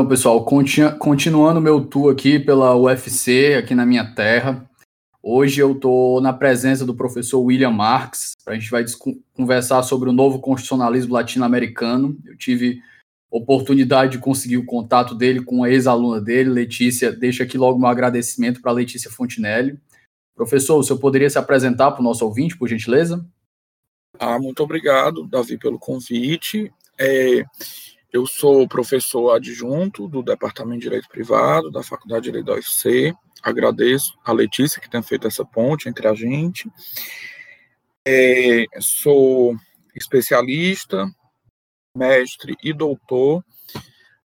Então, pessoal, continuando meu tour aqui pela UFC, aqui na minha terra. Hoje eu estou na presença do professor William Marx. A gente vai conversar sobre o novo constitucionalismo latino-americano. Eu tive oportunidade de conseguir o contato dele com a ex-aluna dele, Letícia. Deixo aqui logo meu agradecimento para Letícia Fontinelli. Professor, o senhor poderia se apresentar para o nosso ouvinte, por gentileza? Ah, muito obrigado, Davi, pelo convite. É, eu sou professor adjunto do Departamento de Direito Privado da Faculdade de Direito da UFC. Agradeço a Letícia que tem feito essa ponte entre a gente. É, sou especialista, mestre e doutor,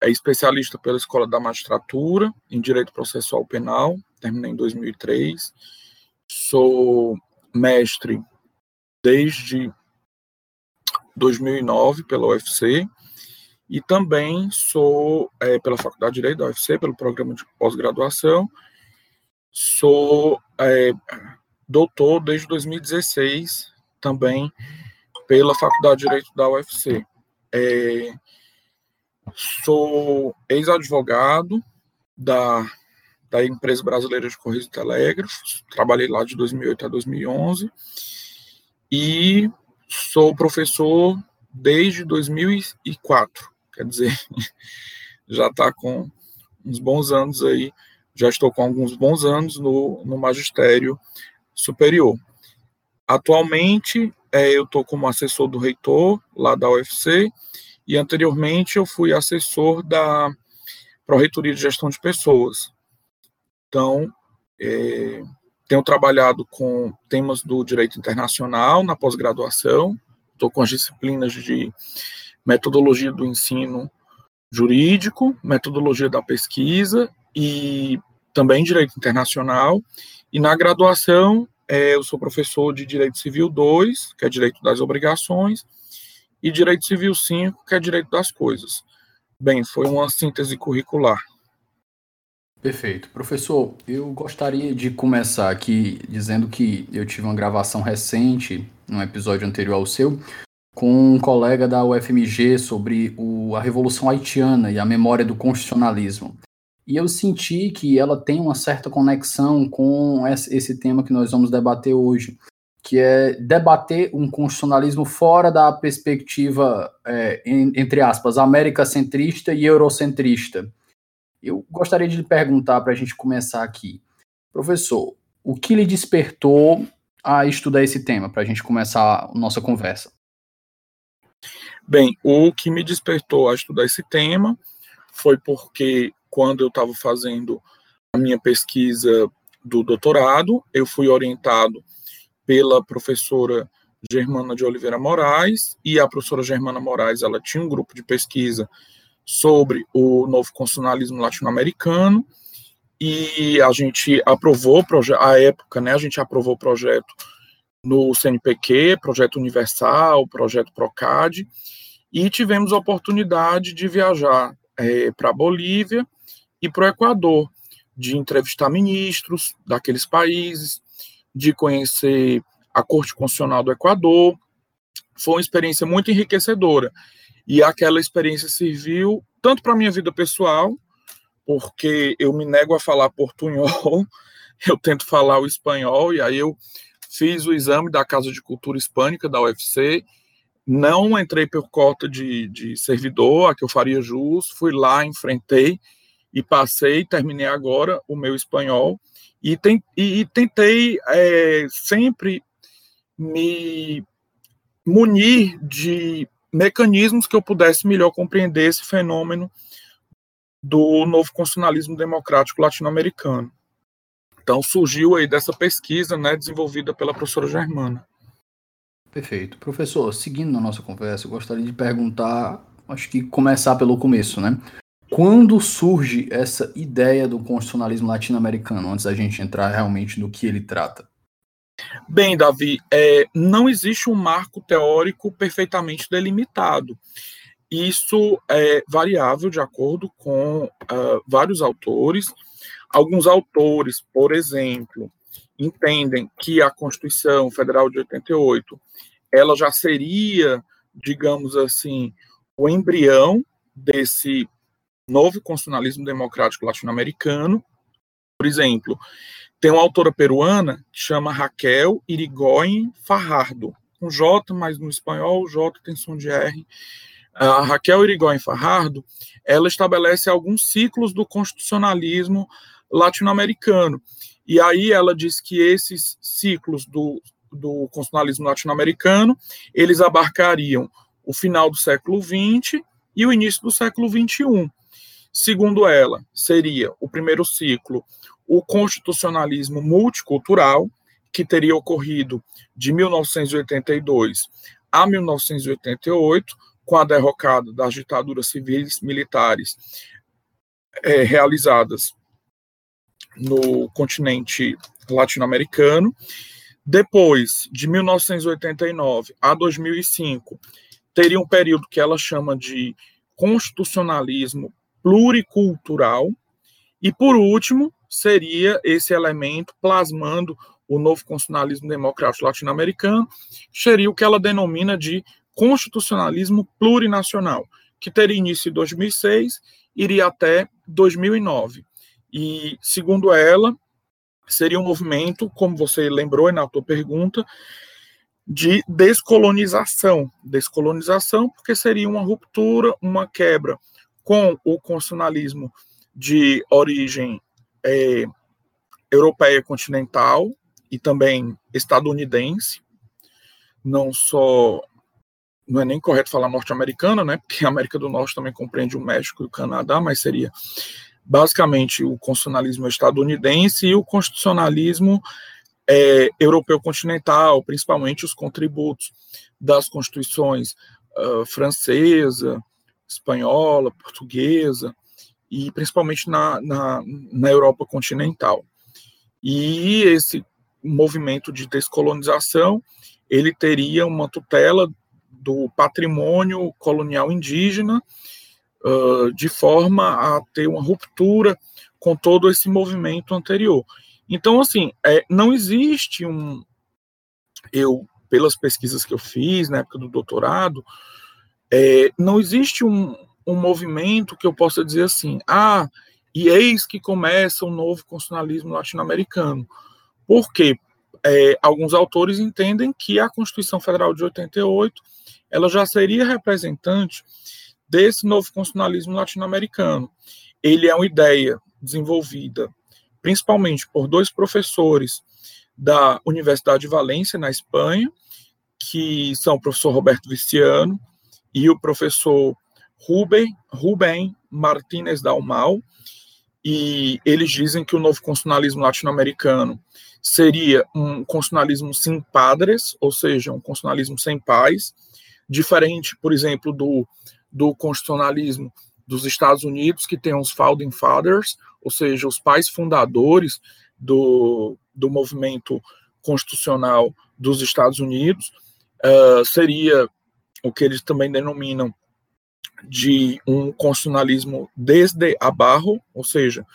é especialista pela Escola da Magistratura em Direito Processual Penal, terminei em 2003. Sou mestre desde 2009 pela UFC e também sou, é, pela Faculdade de Direito da UFC, pelo programa de pós-graduação, sou é, doutor desde 2016, também pela Faculdade de Direito da UFC. É, sou ex-advogado da, da empresa brasileira de Correios e Telégrafos, trabalhei lá de 2008 a 2011, e sou professor desde 2004 quer dizer, já está com uns bons anos aí, já estou com alguns bons anos no, no magistério superior. Atualmente, é, eu estou como assessor do reitor lá da UFC, e anteriormente eu fui assessor da Pró-Reitoria de Gestão de Pessoas. Então, é, tenho trabalhado com temas do direito internacional na pós-graduação, estou com as disciplinas de metodologia do ensino jurídico, metodologia da pesquisa e também direito internacional. E na graduação, é, eu sou professor de Direito Civil 2, que é Direito das Obrigações, e Direito Civil 5, que é Direito das Coisas. Bem, foi uma síntese curricular. Perfeito. Professor, eu gostaria de começar aqui dizendo que eu tive uma gravação recente, num episódio anterior ao seu, com um colega da UFMG sobre o, a Revolução Haitiana e a memória do constitucionalismo. E eu senti que ela tem uma certa conexão com esse tema que nós vamos debater hoje, que é debater um constitucionalismo fora da perspectiva, é, entre aspas, americacentrista e eurocentrista. Eu gostaria de lhe perguntar para a gente começar aqui, professor, o que lhe despertou a estudar esse tema, para a gente começar a nossa conversa? Bem, o que me despertou a estudar esse tema foi porque quando eu estava fazendo a minha pesquisa do doutorado, eu fui orientado pela professora Germana de Oliveira Moraes, e a professora Germana Moraes, ela tinha um grupo de pesquisa sobre o novo constitucionalismo latino-americano, e a gente aprovou, a época, né, a gente aprovou o projeto no CNPq, Projeto Universal, Projeto Procad, e tivemos a oportunidade de viajar é, para a Bolívia e para o Equador, de entrevistar ministros daqueles países, de conhecer a Corte Constitucional do Equador. Foi uma experiência muito enriquecedora. E aquela experiência serviu tanto para a minha vida pessoal, porque eu me nego a falar portunhol, eu tento falar o espanhol, e aí eu fiz o exame da Casa de Cultura Hispânica da UFC, não entrei por cota de, de servidor, a que eu faria jus, fui lá, enfrentei e passei, terminei agora o meu espanhol e, tem, e, e tentei é, sempre me munir de mecanismos que eu pudesse melhor compreender esse fenômeno do novo constitucionalismo democrático latino-americano. Então surgiu aí dessa pesquisa, né, desenvolvida pela professora Germana. Perfeito. Professor, seguindo na nossa conversa, eu gostaria de perguntar, acho que começar pelo começo, né? Quando surge essa ideia do constitucionalismo latino-americano, antes da gente entrar realmente no que ele trata? Bem, Davi, é, não existe um marco teórico perfeitamente delimitado. Isso é variável de acordo com uh, vários autores. Alguns autores, por exemplo, entendem que a Constituição Federal de 88 ela já seria, digamos assim, o embrião desse novo constitucionalismo democrático latino-americano. Por exemplo, tem uma autora peruana que chama Raquel Irigoyen Farrardo, um J, mas no espanhol o J tem som de R. A Raquel Irigoyen Farrardo, ela estabelece alguns ciclos do constitucionalismo latino-americano. E aí ela diz que esses ciclos do, do constitucionalismo latino-americano, eles abarcariam o final do século XX e o início do século XXI. Segundo ela, seria o primeiro ciclo o constitucionalismo multicultural, que teria ocorrido de 1982 a 1988, com a derrocada das ditaduras civis militares é, realizadas no continente latino-americano. Depois, de 1989 a 2005, teria um período que ela chama de constitucionalismo pluricultural. E, por último, seria esse elemento plasmando o novo constitucionalismo democrático latino-americano, seria o que ela denomina de constitucionalismo plurinacional, que teria início em 2006 iria até 2009. E, segundo ela, seria um movimento, como você lembrou na tua pergunta, de descolonização. Descolonização, porque seria uma ruptura, uma quebra com o constitucionalismo de origem é, europeia continental e também estadunidense, não só não é nem correto falar norte-americana, né? Porque a América do Norte também compreende o México e o Canadá, mas seria basicamente o constitucionalismo estadunidense e o constitucionalismo é, europeu continental, principalmente os contributos das constituições uh, francesa, espanhola, portuguesa, e principalmente na, na, na Europa continental. E esse movimento de descolonização, ele teria uma tutela do patrimônio colonial indígena, uh, de forma a ter uma ruptura com todo esse movimento anterior. Então, assim, é, não existe um. Eu, pelas pesquisas que eu fiz na época do doutorado, é, não existe um, um movimento que eu possa dizer assim, ah, e eis que começa o um novo constitucionalismo latino-americano. Por quê? É, alguns autores entendem que a Constituição Federal de 88 ela já seria representante desse novo constitucionalismo latino-americano. Ele é uma ideia desenvolvida principalmente por dois professores da Universidade de Valência, na Espanha, que são o professor Roberto Viciano e o professor Rubem, Rubem Martínez Dalmal, e eles dizem que o novo constitucionalismo latino-americano seria um constitucionalismo sem padres, ou seja, um constitucionalismo sem pais, diferente, por exemplo, do, do constitucionalismo dos Estados Unidos, que tem os Founding Fathers, ou seja, os pais fundadores do, do movimento constitucional dos Estados Unidos, uh, seria o que eles também denominam de um constitucionalismo desde abaixo, ou seja,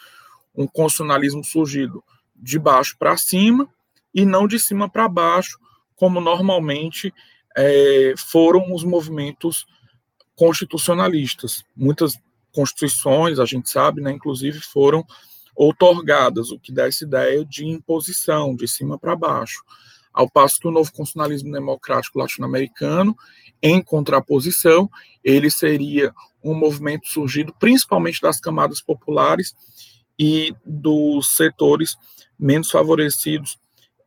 um constitucionalismo surgido de baixo para cima e não de cima para baixo, como normalmente é, foram os movimentos constitucionalistas. Muitas constituições, a gente sabe, né, inclusive foram outorgadas, o que dá essa ideia de imposição, de cima para baixo. Ao passo que o novo constitucionalismo democrático latino-americano em contraposição, ele seria um movimento surgido principalmente das camadas populares e dos setores menos favorecidos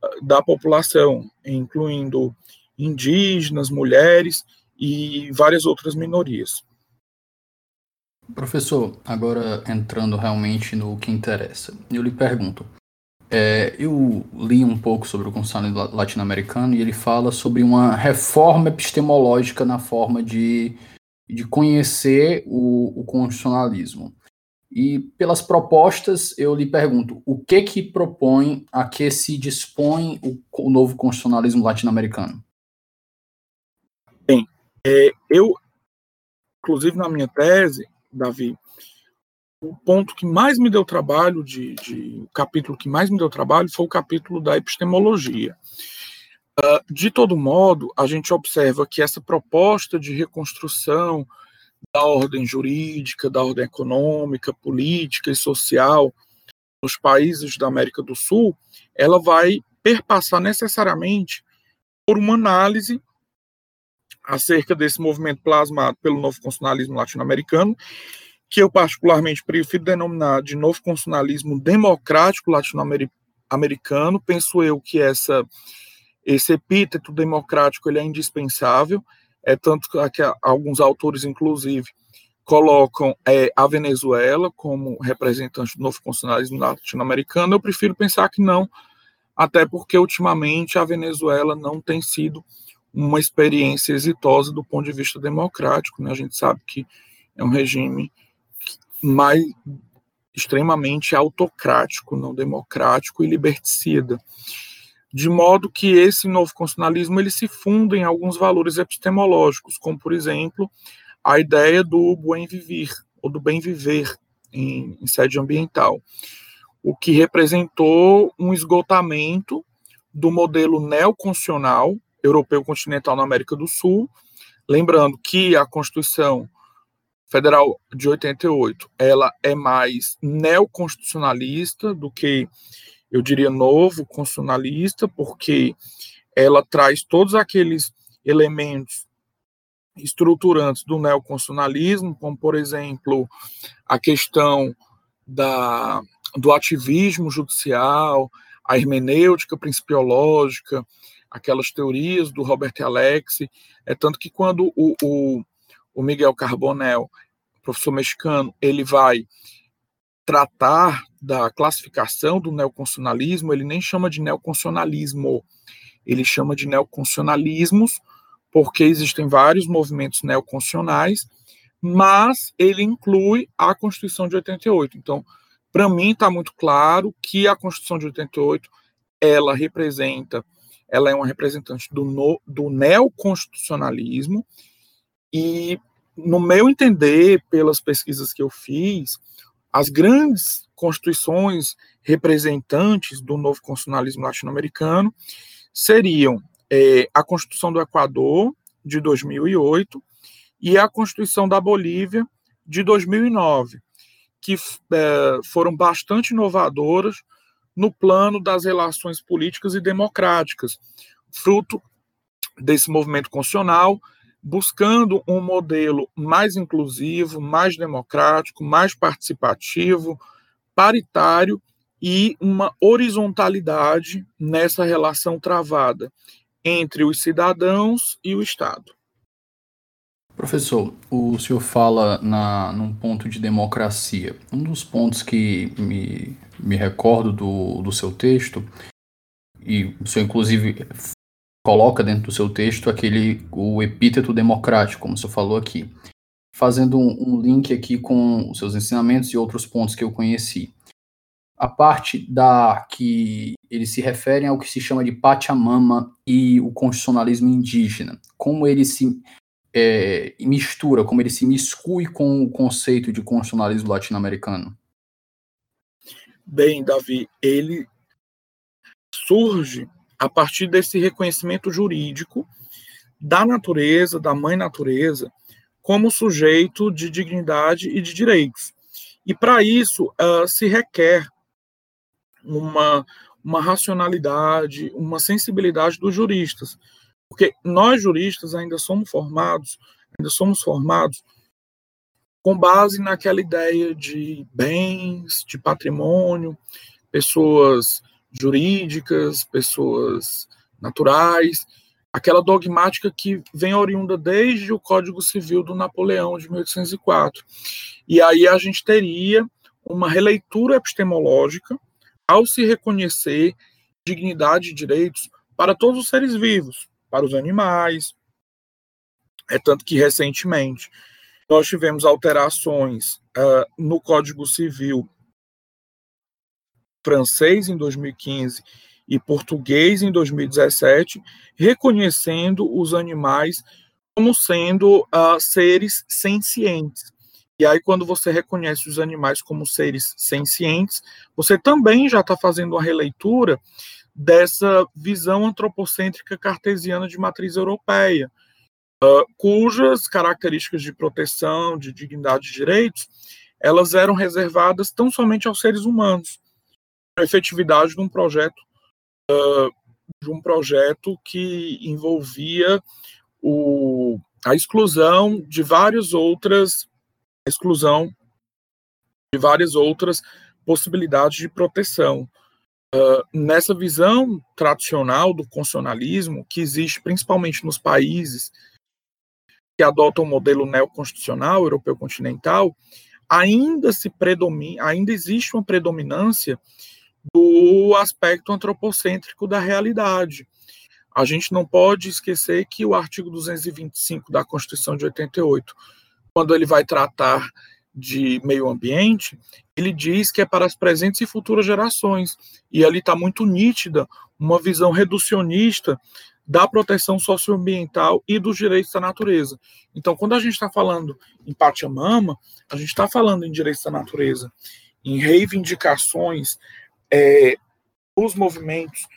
ah, da população, incluindo indígenas, mulheres e várias outras minorias. Professor, agora entrando realmente no que interessa, eu lhe pergunto. É, eu li um pouco sobre o constitucionalismo latino-americano e ele fala sobre uma reforma epistemológica na forma de, de conhecer o, o constitucionalismo. E pelas propostas, eu lhe pergunto, o que que propõe a que se dispõe o, o novo constitucionalismo latino-americano? É, eu, inclusive na minha tese, Davi, o ponto que mais me deu trabalho, de, de, o capítulo que mais me deu trabalho foi o capítulo da epistemologia. Uh, de todo modo, a gente observa que essa proposta de reconstrução da ordem jurídica, da ordem econômica, política e social nos países da América do Sul, ela vai perpassar necessariamente por uma análise acerca desse movimento plasmado pelo novo constitucionalismo latino-americano, que eu particularmente prefiro denominar de novo constitucionalismo democrático latino-americano. Penso eu que essa esse epíteto democrático ele é indispensável, é tanto que alguns autores, inclusive, colocam é, a Venezuela como representante do novo constitucionalismo latino-americano. Eu prefiro pensar que não, até porque ultimamente a Venezuela não tem sido uma experiência exitosa do ponto de vista democrático. Né? A gente sabe que é um regime mais extremamente autocrático, não democrático e liberticida. De modo que esse novo constitucionalismo ele se funda em alguns valores epistemológicos, como, por exemplo, a ideia do bem viver, ou do bem viver em, em sede ambiental, o que representou um esgotamento do modelo neoconstitucional europeu continental na América do Sul. Lembrando que a Constituição Federal de 88, ela é mais neoconstitucionalista do que, eu diria, novo constitucionalista, porque ela traz todos aqueles elementos estruturantes do neoconstitucionalismo, como, por exemplo, a questão da, do ativismo judicial, a hermenêutica principiológica, aquelas teorias do Robert Alexi, é tanto que quando o, o, o Miguel Carbonell, professor mexicano, ele vai tratar da classificação do neoconstitucionalismo, ele nem chama de neoconstitucionalismo, ele chama de neoconstitucionalismos, porque existem vários movimentos neoconstitucionais, mas ele inclui a Constituição de 88. Então, para mim está muito claro que a Constituição de 88 ela representa ela é uma representante do, no, do neoconstitucionalismo, e, no meu entender, pelas pesquisas que eu fiz, as grandes constituições representantes do novo constitucionalismo latino-americano seriam é, a Constituição do Equador, de 2008, e a Constituição da Bolívia, de 2009, que é, foram bastante inovadoras no plano das relações políticas e democráticas, fruto desse movimento constitucional, buscando um modelo mais inclusivo, mais democrático, mais participativo, paritário e uma horizontalidade nessa relação travada entre os cidadãos e o Estado. Professor, o senhor fala na, num ponto de democracia. Um dos pontos que me, me recordo do, do seu texto, e o senhor inclusive coloca dentro do seu texto aquele o epíteto democrático, como o senhor falou aqui, fazendo um, um link aqui com os seus ensinamentos e outros pontos que eu conheci. A parte da que eles se referem ao que se chama de Pachamama e o constitucionalismo indígena, como ele se é, mistura, como ele se miscui com o conceito de constitucionalismo latino-americano? Bem, Davi, ele surge a partir desse reconhecimento jurídico da natureza, da mãe natureza, como sujeito de dignidade e de direitos. E para isso uh, se requer uma, uma racionalidade, uma sensibilidade dos juristas, porque nós juristas ainda somos formados, ainda somos formados com base naquela ideia de bens, de patrimônio, pessoas jurídicas, pessoas naturais, aquela dogmática que vem oriunda desde o Código Civil do Napoleão de 1804. E aí a gente teria uma releitura epistemológica ao se reconhecer dignidade e direitos para todos os seres vivos, para os animais. É tanto que recentemente nós tivemos alterações uh, no Código Civil francês em 2015 e português em 2017, reconhecendo os animais como sendo uh, seres sencientes. E aí, quando você reconhece os animais como seres sencientes, você também já está fazendo uma releitura dessa visão antropocêntrica cartesiana de matriz europeia, uh, cujas características de proteção, de dignidade de direitos, elas eram reservadas tão somente aos seres humanos a efetividade de um projeto uh, de um projeto que envolvia o, a exclusão de várias outras exclusão de várias outras possibilidades de proteção. Uh, nessa visão tradicional do constitucionalismo, que existe principalmente nos países que adotam o modelo neoconstitucional europeu continental, ainda se predomina, ainda existe uma predominância do aspecto antropocêntrico da realidade. A gente não pode esquecer que o artigo 225 da Constituição de 88, quando ele vai tratar de meio ambiente, ele diz que é para as presentes e futuras gerações. E ali está muito nítida uma visão reducionista da proteção socioambiental e dos direitos da natureza. Então, quando a gente está falando em Pachamama, a gente está falando em direitos da natureza, em reivindicações é, os movimentos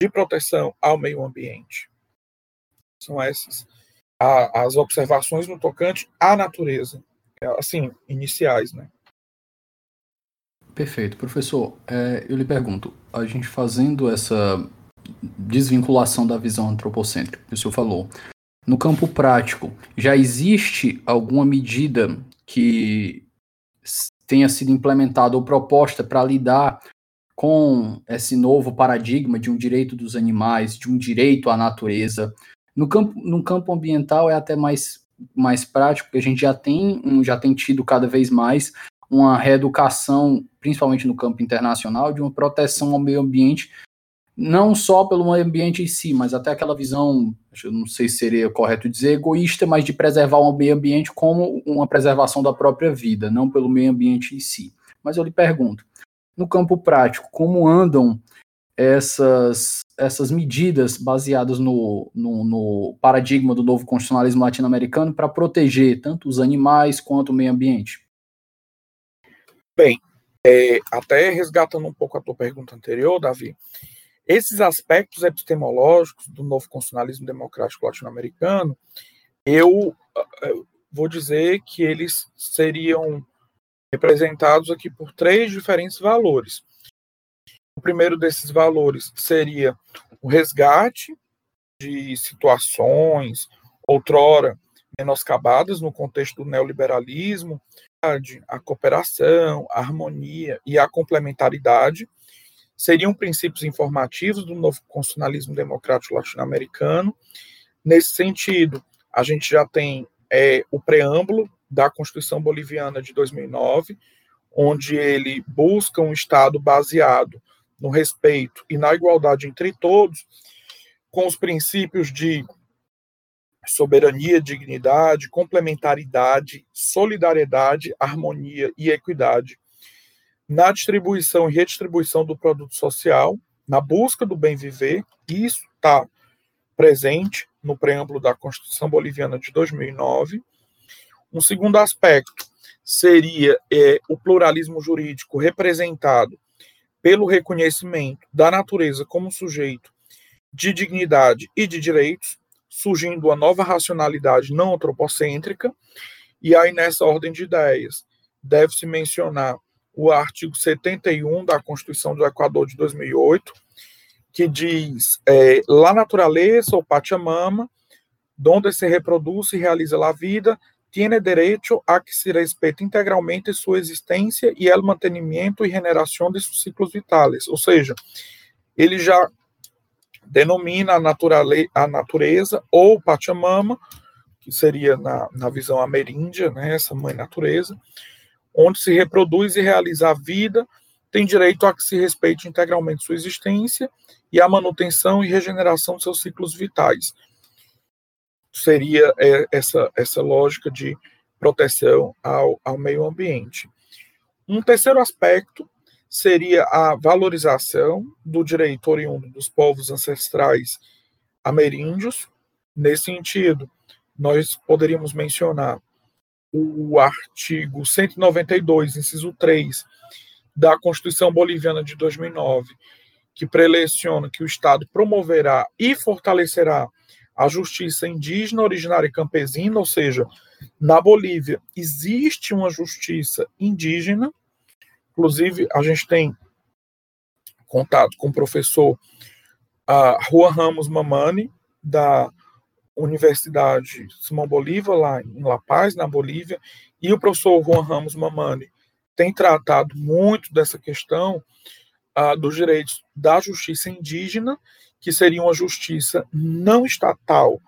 de proteção ao meio ambiente. São essas a, as observações no tocante à natureza, assim, iniciais, né? Perfeito. Professor, é, eu lhe pergunto, a gente fazendo essa desvinculação da visão antropocêntrica que o senhor falou, no campo prático, já existe alguma medida que tenha sido implementada ou proposta para lidar com esse novo paradigma de um direito dos animais, de um direito à natureza. No campo, no campo ambiental é até mais, mais prático, porque a gente já tem, já tem tido cada vez mais uma reeducação, principalmente no campo internacional, de uma proteção ao meio ambiente, não só pelo meio ambiente em si, mas até aquela visão, não sei se seria correto dizer, egoísta, mas de preservar o meio ambiente como uma preservação da própria vida, não pelo meio ambiente em si. Mas eu lhe pergunto, no campo prático, como andam essas, essas medidas baseadas no, no, no paradigma do novo constitucionalismo latino-americano para proteger tanto os animais quanto o meio ambiente? Bem, é, até resgatando um pouco a tua pergunta anterior, Davi, esses aspectos epistemológicos do novo constitucionalismo democrático latino-americano, eu, eu vou dizer que eles seriam representados aqui por três diferentes valores. Primeiro desses valores seria o resgate de situações outrora menoscabadas no contexto do neoliberalismo, a cooperação, a harmonia e a complementaridade seriam princípios informativos do novo constitucionalismo democrático latino-americano. Nesse sentido, a gente já tem é, o preâmbulo da Constituição Boliviana de 2009, onde ele busca um Estado baseado no respeito e na igualdade entre todos, com os princípios de soberania, dignidade, complementaridade, solidariedade, harmonia e equidade na distribuição e redistribuição do produto social, na busca do bem viver, isso está presente no preâmbulo da Constituição Boliviana de 2009, um segundo aspecto seria é, o pluralismo jurídico representado pelo reconhecimento da natureza como sujeito de dignidade e de direitos, surgindo uma nova racionalidade não antropocêntrica. E aí, nessa ordem de ideias, deve-se mencionar o artigo 71 da Constituição do Equador de 2008, que diz: é, La natureza, ou Pachamama, donde se reproduz e realiza a vida, tiene derecho a que se respete integralmente sua existência e o mantenimento e regeneração de seus ciclos vitais. Ou seja, ele já denomina a, a natureza ou Pachamama, que seria na, na visão ameríndia, né, essa mãe natureza, onde se reproduz e realiza a vida, tem direito a que se respeite integralmente sua existência e a manutenção e regeneração de seus ciclos vitais. Seria é, essa, essa lógica de proteção ao, ao meio ambiente. Um terceiro aspecto seria a valorização do direito oriundo dos povos ancestrais ameríndios. Nesse sentido, nós poderíamos mencionar o artigo 192, inciso 3, da Constituição Boliviana de 2009, que preleciona que o Estado promoverá e fortalecerá a justiça indígena, originária e campesina, ou seja, na Bolívia existe uma justiça indígena, inclusive a gente tem contato com o professor uh, Juan Ramos Mamani, da Universidade Simão Bolívar, lá em La Paz, na Bolívia, e o professor Juan Ramos Mamani tem tratado muito dessa questão uh, dos direitos da justiça indígena, que seria uma justiça não estatal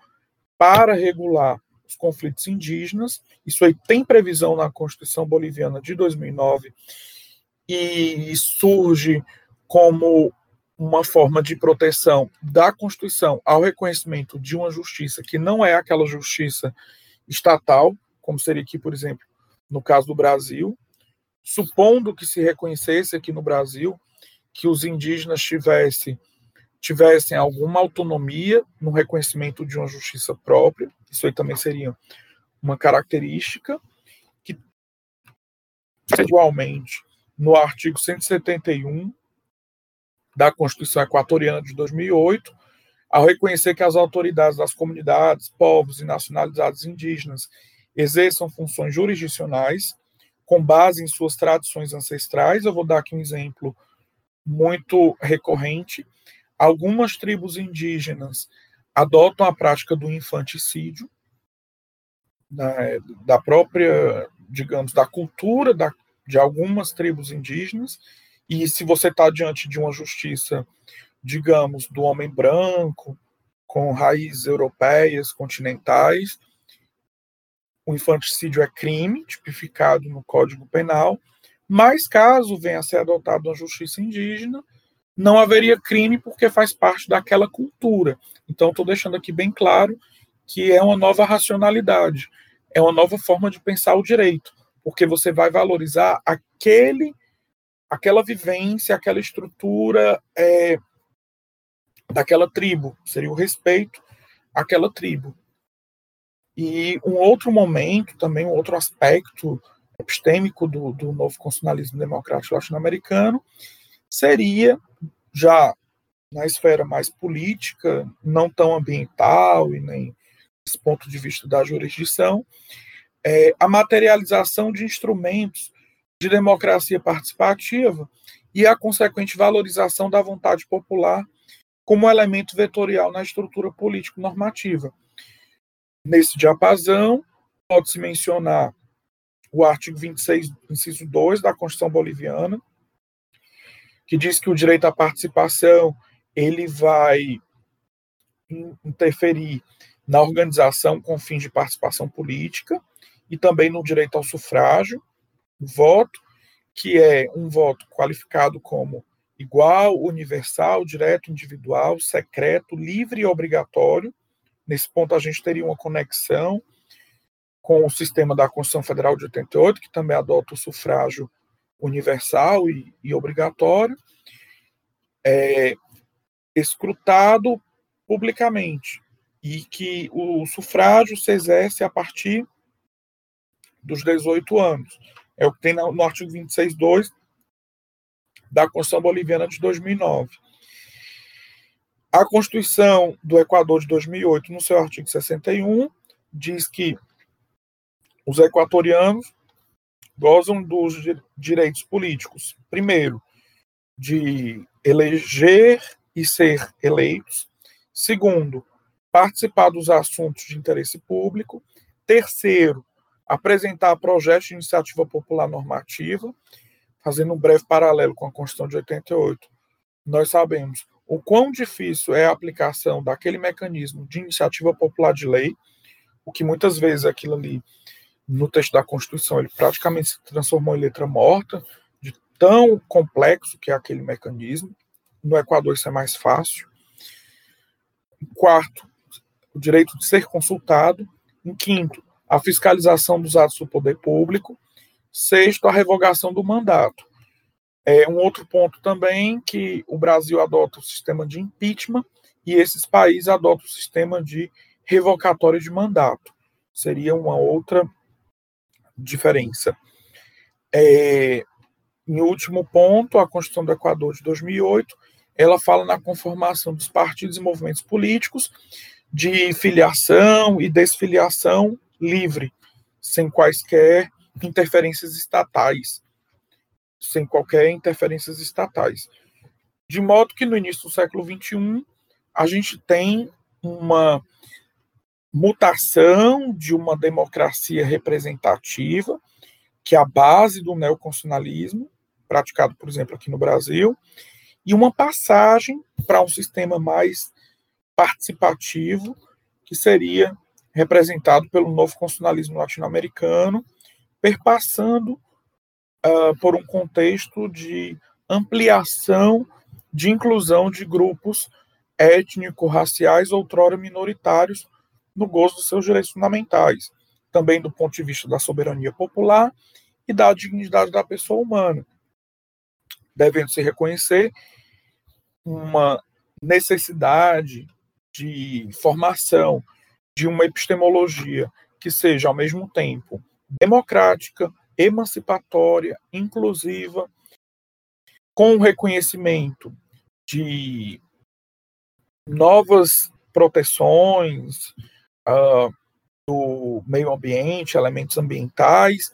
para regular os conflitos indígenas. Isso aí tem previsão na Constituição Boliviana de 2009 e surge como uma forma de proteção da Constituição ao reconhecimento de uma justiça que não é aquela justiça estatal, como seria aqui, por exemplo, no caso do Brasil, supondo que se reconhecesse aqui no Brasil que os indígenas tivessem tivessem alguma autonomia no reconhecimento de uma justiça própria, isso aí também seria uma característica que igualmente no artigo 171 da Constituição Equatoriana de 2008, ao reconhecer que as autoridades das comunidades, povos e nacionalidades indígenas exerçam funções jurisdicionais com base em suas tradições ancestrais. Eu vou dar aqui um exemplo muito recorrente. Algumas tribos indígenas adotam a prática do infanticídio, da, da própria, digamos, da cultura da, de algumas tribos indígenas, e se você está diante de uma justiça, digamos, do homem branco, com raízes europeias, continentais, o infanticídio é crime, tipificado no Código Penal, mas caso venha a ser adotado uma justiça indígena, não haveria crime porque faz parte daquela cultura. Então, estou deixando aqui bem claro que é uma nova racionalidade, é uma nova forma de pensar o direito, porque você vai valorizar aquele aquela vivência, aquela estrutura é, daquela tribo, seria o respeito àquela tribo. E um outro momento, também um outro aspecto epistêmico do, do novo constitucionalismo democrático latino-americano seria, já na esfera mais política, não tão ambiental e nem desse ponto de vista da jurisdição, é, a materialização de instrumentos de democracia participativa e a consequente valorização da vontade popular como elemento vetorial na estrutura político-normativa. Nesse diapasão, pode-se mencionar o artigo 26, inciso 2 da Constituição Boliviana, que diz que o direito à participação ele vai interferir na organização com fins de participação política e também no direito ao sufrágio, voto, que é um voto qualificado como igual, universal, direto, individual, secreto, livre e obrigatório. Nesse ponto, a gente teria uma conexão com o sistema da Constituição Federal de 88, que também adota o sufrágio universal e, e obrigatório, é, escrutado publicamente, e que o sufrágio se exerce a partir dos 18 anos. É o que tem no artigo 26.2 da Constituição Boliviana de 2009. A Constituição do Equador de 2008, no seu artigo 61, diz que os equatorianos gozam dos direitos políticos, primeiro, de eleger e ser eleitos, segundo, participar dos assuntos de interesse público, terceiro, apresentar projetos de iniciativa popular normativa, fazendo um breve paralelo com a Constituição de 88. Nós sabemos o quão difícil é a aplicação daquele mecanismo de iniciativa popular de lei, o que muitas vezes aquilo ali, no texto da Constituição, ele praticamente se transformou em letra morta, de tão complexo que é aquele mecanismo. No Equador isso é mais fácil. Quarto, o direito de ser consultado. Em quinto, a fiscalização dos atos do poder público. Sexto, a revogação do mandato. É um outro ponto também que o Brasil adota o sistema de impeachment e esses países adotam o sistema de revocatório de mandato. Seria uma outra diferença. É, em último ponto, a Constituição do Equador de 2008, ela fala na conformação dos partidos e movimentos políticos de filiação e desfiliação livre, sem quaisquer interferências estatais, sem qualquer interferências estatais. De modo que no início do século XXI, a gente tem uma mutação de uma democracia representativa, que é a base do neoconstitucionalismo, praticado, por exemplo, aqui no Brasil, e uma passagem para um sistema mais participativo, que seria representado pelo novo constitucionalismo latino-americano, perpassando uh, por um contexto de ampliação de inclusão de grupos étnico-raciais outrora minoritários no gozo dos seus direitos fundamentais, também do ponto de vista da soberania popular e da dignidade da pessoa humana, devendo se reconhecer uma necessidade de formação de uma epistemologia que seja, ao mesmo tempo, democrática, emancipatória, inclusiva, com o reconhecimento de novas proteções uh, do meio ambiente, elementos ambientais,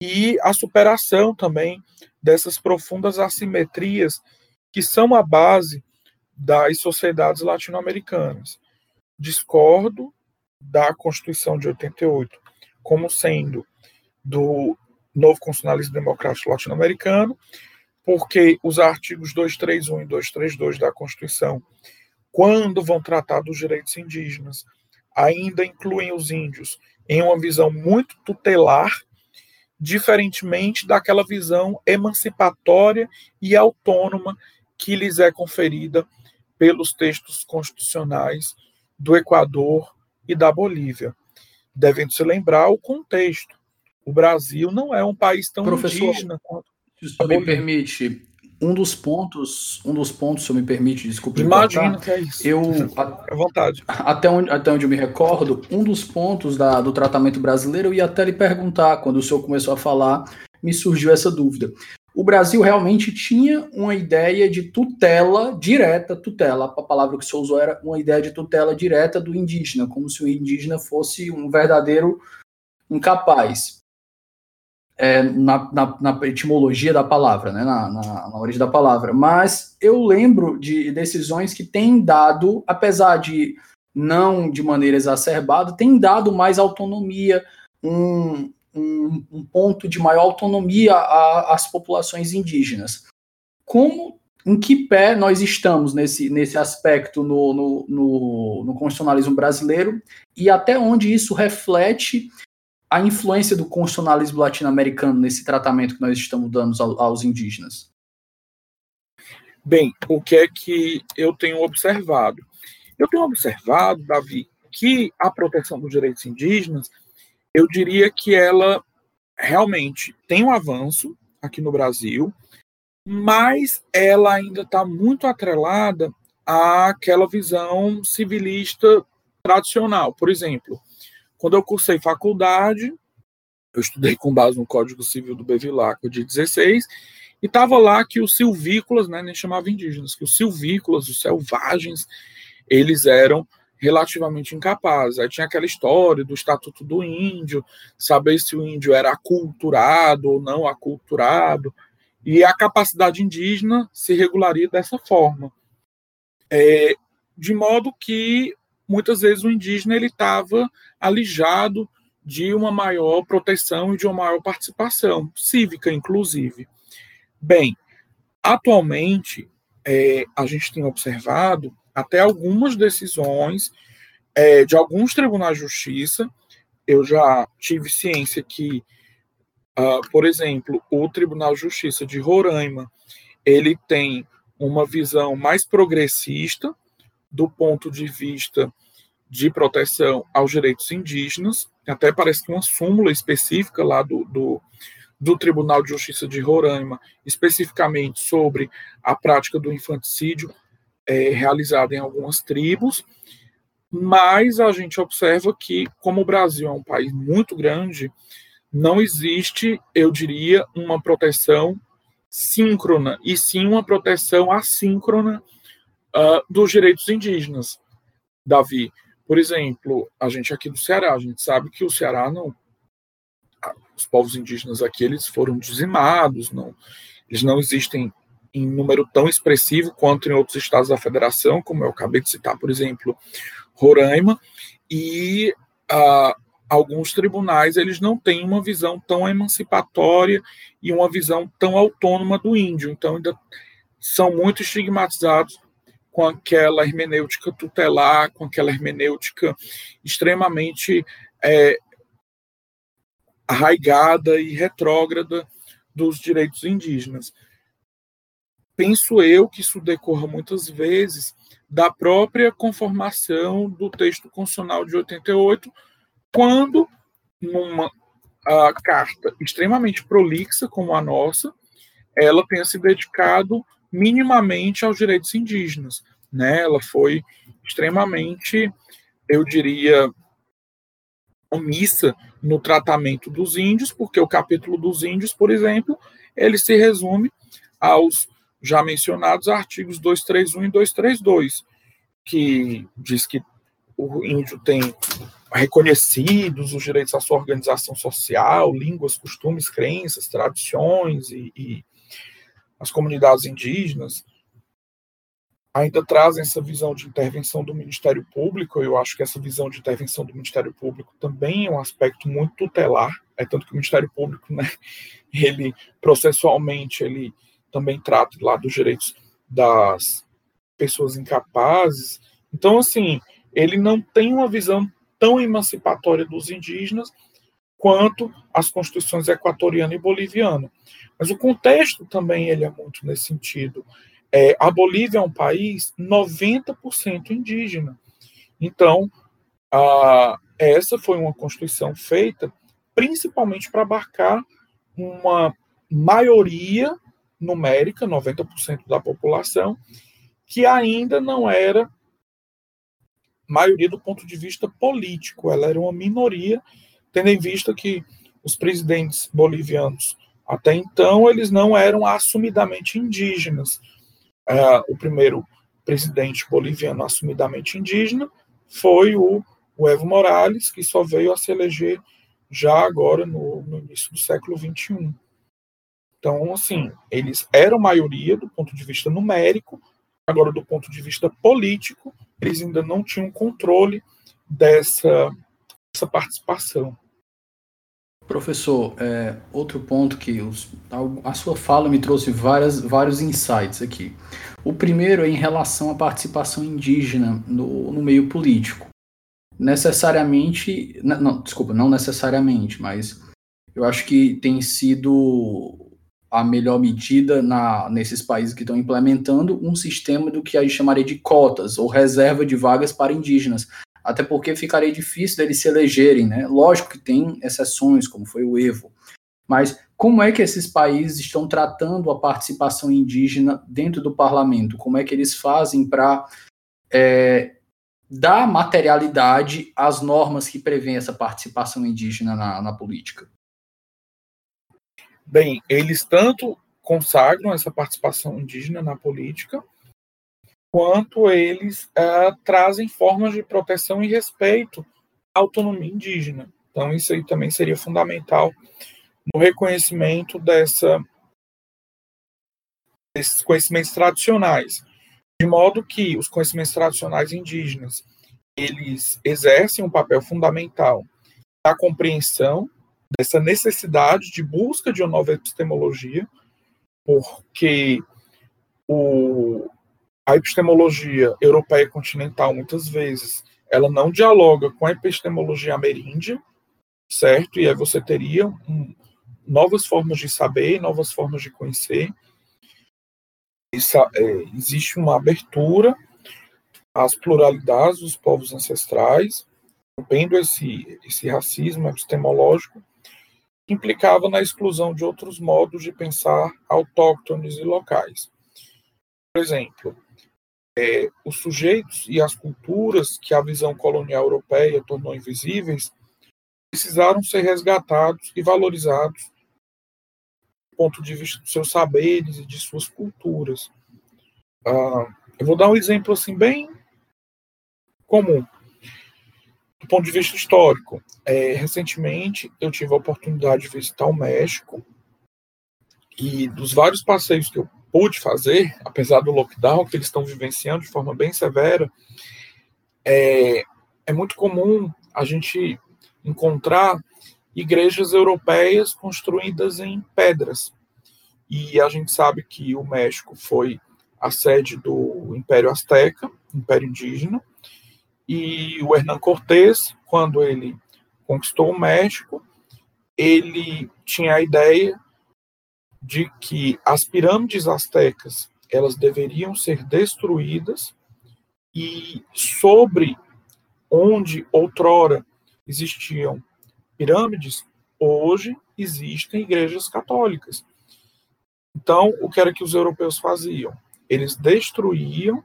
e a superação também dessas profundas assimetrias que são a base das sociedades latino-americanas. Discordo da Constituição de 88 como sendo do novo constitucionalismo democrático latino-americano, porque os artigos 231 e 232 da Constituição, quando vão tratar dos direitos indígenas, ainda incluem os índios em uma visão muito tutelar, diferentemente daquela visão emancipatória e autônoma que lhes é conferida pelos textos constitucionais do Equador e da Bolívia. Devendo se lembrar o contexto. O Brasil não é um país tão Professor, indígena quanto. Se me permite, um dos pontos, um dos pontos, se eu me permite, desculpe. Imagina que é isso. Eu, à vontade. Até onde, até onde eu me recordo, um dos pontos da, do tratamento brasileiro, eu ia até lhe perguntar, quando o senhor começou a falar, me surgiu essa dúvida o Brasil realmente tinha uma ideia de tutela direta, tutela, a palavra que o senhor usou era uma ideia de tutela direta do indígena, como se o indígena fosse um verdadeiro incapaz. É, na, na, na, etimologia da palavra, né, na, na, na, origem da palavra. Mas eu lembro de decisões que têm dado, apesar de não de maneira exacerbada, têm dado mais autonomia, um, um, um ponto de maior autonomia às populações indígenas. Como em que pé nós estamos nesse, nesse aspecto no, no, no, no, constitucionalismo brasileiro e até onde isso reflete a influência do constitucionalismo latino-americano nesse tratamento que nós estamos dando aos, indígenas? Bem, o que é que eu tenho observado? Eu tenho observado, Davi, que a proteção dos direitos indígenas eu diria que ela realmente tem um avanço aqui no Brasil, mas ela ainda está muito atrelada àquela visão civilista tradicional. Por exemplo, quando eu cursei faculdade, eu estudei com base no Código Civil do Bevilacqua de 16, e estava lá que os silvícolas, né, nem chamava indígenas, que os silvícolas, os selvagens, eles eram relativamente incapazes. Aí tinha aquela história do Estatuto do Índio, saber se o índio era aculturado ou não aculturado, e a capacidade indígena se regularia dessa forma. É, de modo que muitas vezes o indígena ele estava alijado de uma maior proteção e de uma maior participação cívica, inclusive. Bem, atualmente é, a gente tem observado até algumas decisões é, de alguns tribunais de justiça. Eu já tive ciência que, uh, por exemplo, o Tribunal de Justiça de Roraima ele tem uma visão mais progressista do ponto de vista de proteção aos direitos indígenas. Até parece que uma súmula específica lá do, do, do Tribunal de Justiça de Roraima, especificamente sobre a prática do infanticídio é, realizado em algumas tribos. Mas a gente observa que, como o Brasil é um país muito grande, não existe, eu diria, uma proteção síncrona, e sim uma proteção assíncrona uh, dos direitos indígenas. Davi, por exemplo, a gente aqui do Ceará, a gente sabe que o Ceará não. Os povos indígenas aqui eles foram dizimados, não, eles não existem em número tão expressivo quanto em outros estados da federação, como eu acabei de citar, por exemplo, Roraima, e alguns tribunais eles não têm uma visão tão emancipatória e uma visão tão autônoma do índio. Então, ainda são muito estigmatizados com aquela hermenêutica tutelar, com aquela hermenêutica extremamente é, arraigada e retrógrada dos direitos indígenas. Penso eu que isso decorra muitas vezes da própria conformação do texto constitucional de 88, quando numa carta extremamente prolixa como a nossa, ela tenha se dedicado minimamente aos direitos indígenas, né? Ela foi extremamente, eu diria, omissa no tratamento dos índios, porque o capítulo dos índios, por exemplo, ele se resume aos já mencionados artigos 231 e 232, que diz que o índio tem reconhecidos os direitos à sua organização social, línguas, costumes, crenças, tradições e, e as comunidades indígenas ainda trazem essa visão de intervenção do Ministério Público. Eu acho que essa visão de intervenção do Ministério Público também é um aspecto muito tutelar. É tanto que o Ministério Público, né, ele processualmente, ele também trata lá dos direitos das pessoas incapazes. Então, assim, ele não tem uma visão tão emancipatória dos indígenas quanto as constituições equatoriana e boliviana. Mas o contexto também ele é muito nesse sentido. É, a Bolívia é um país 90% indígena. Então, a, essa foi uma constituição feita principalmente para abarcar uma maioria numérica, 90% da população, que ainda não era maioria do ponto de vista político, ela era uma minoria, tendo em vista que os presidentes bolivianos, até então, eles não eram assumidamente indígenas. Uh, o primeiro presidente boliviano assumidamente indígena foi o, o, Evo Morales, que só veio a se eleger já agora no, no início do século XXI. Então, assim, eles eram maioria do ponto de vista numérico, agora do ponto de vista político, eles ainda não tinham controle dessa, dessa participação. Professor, é, outro ponto que os, a sua fala me trouxe várias, vários insights aqui. O primeiro é em relação à participação indígena no, no meio político. Necessariamente, não, desculpa, não necessariamente, mas eu acho que tem sido a melhor medida na, nesses países que estão implementando um sistema do que a gente chamaria de cotas ou reserva de vagas para indígenas. Até porque ficaria difícil deles se elegerem, né? Lógico que tem exceções, como foi o Evo. Mas como é que esses países estão tratando a participação indígena dentro do parlamento? Como é que eles fazem para é, dar materialidade às normas que prevêem essa participação indígena na, na política? Bem, eles tanto consagram essa participação indígena na política, quanto eles uh, trazem formas de proteção e respeito à autonomia indígena. Então, isso aí também seria fundamental no reconhecimento dessa, desses conhecimentos tradicionais, de modo que os conhecimentos tradicionais indígenas eles exercem um papel fundamental da compreensão dessa necessidade de busca de uma nova epistemologia, porque o, a epistemologia europeia continental, muitas vezes, ela não dialoga com a epistemologia ameríndia, certo? E aí você teria um, novas formas de saber, novas formas de conhecer. Essa, é, existe uma abertura às pluralidades dos povos ancestrais, rompendo esse, esse racismo epistemológico, que implicava na exclusão de outros modos de pensar autóctones e locais. Por exemplo, é, os sujeitos e as culturas que a visão colonial europeia tornou invisíveis precisaram ser resgatados e valorizados do ponto de vista dos seus saberes e de suas culturas. Ah, eu vou dar um exemplo assim bem comum do ponto de vista histórico. É, recentemente eu tive a oportunidade de visitar o México e dos vários passeios que eu pude fazer, apesar do lockdown que eles estão vivenciando de forma bem severa, é, é muito comum a gente encontrar igrejas europeias construídas em pedras. E a gente sabe que o México foi a sede do Império Azteca, Império Indígena, e o Hernán Cortés, quando ele conquistou o México, ele tinha a ideia de que as pirâmides astecas elas deveriam ser destruídas e sobre onde outrora existiam pirâmides, hoje existem igrejas católicas. Então, o que era que os europeus faziam? Eles destruíam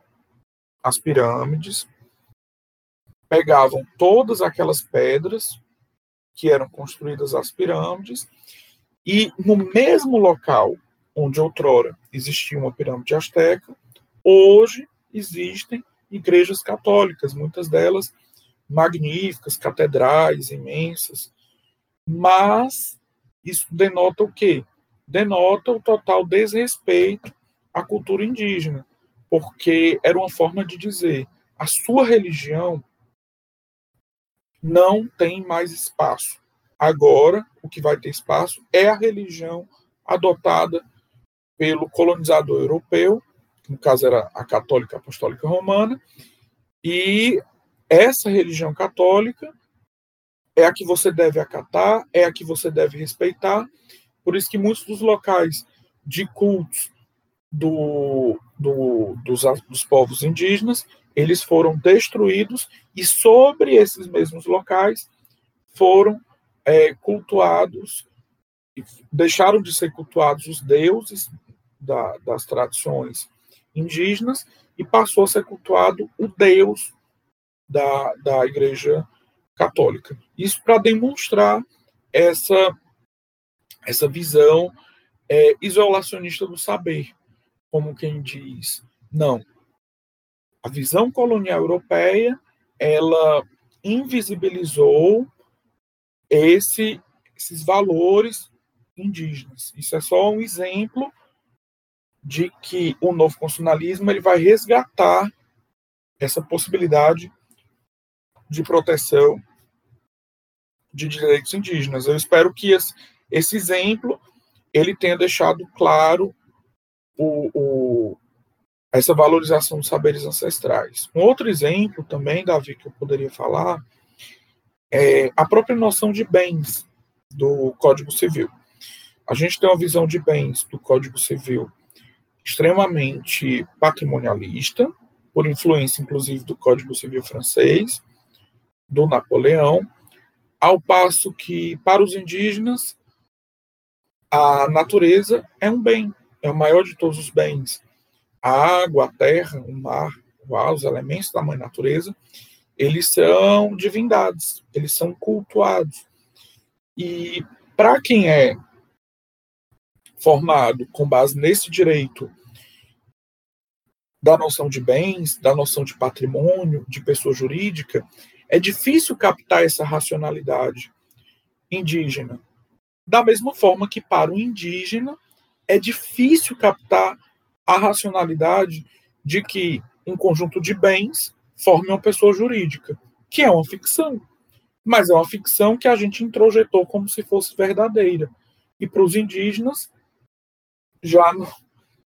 as pirâmides, pegavam todas aquelas pedras que eram construídas as pirâmides e no mesmo local onde outrora existia uma pirâmide asteca, hoje existem igrejas católicas, muitas delas magníficas, catedrais imensas, mas isso denota o quê? Denota o total desrespeito à cultura indígena, porque era uma forma de dizer a sua religião não tem mais espaço. Agora, o que vai ter espaço é a religião adotada pelo colonizador europeu, no caso era a Católica Apostólica Romana, e essa religião católica é a que você deve acatar, é a que você deve respeitar. Por isso que muitos dos locais de cultos do, do, dos, dos povos indígenas, eles foram destruídos e sobre esses mesmos locais foram é, cultuados, deixaram de ser cultuados os deuses da, das tradições indígenas e passou a ser cultuado o Deus da, da Igreja Católica. Isso para demonstrar essa, essa visão é, isolacionista do saber, como quem diz, não, a visão colonial europeia ela invisibilizou esse, esses valores indígenas. Isso é só um exemplo de que o novo constitucionalismo ele vai resgatar essa possibilidade de proteção de direitos indígenas. Eu espero que esse, esse exemplo ele tenha deixado claro o, o, essa valorização dos saberes ancestrais. Um outro exemplo também, Davi, que eu poderia falar, é a própria noção de bens do Código Civil. A gente tem uma visão de bens do Código Civil extremamente patrimonialista, por influência, inclusive, do Código Civil francês, do Napoleão, ao passo que, para os indígenas, a natureza é um bem, é o maior de todos os bens. A água, a terra, o mar, os elementos da mãe natureza, eles são divindades, eles são cultuados. E para quem é formado com base nesse direito da noção de bens, da noção de patrimônio, de pessoa jurídica, é difícil captar essa racionalidade indígena. Da mesma forma que para o indígena é difícil captar a racionalidade de que um conjunto de bens forme uma pessoa jurídica, que é uma ficção. mas é uma ficção que a gente introjetou como se fosse verdadeira. E para os indígenas já não,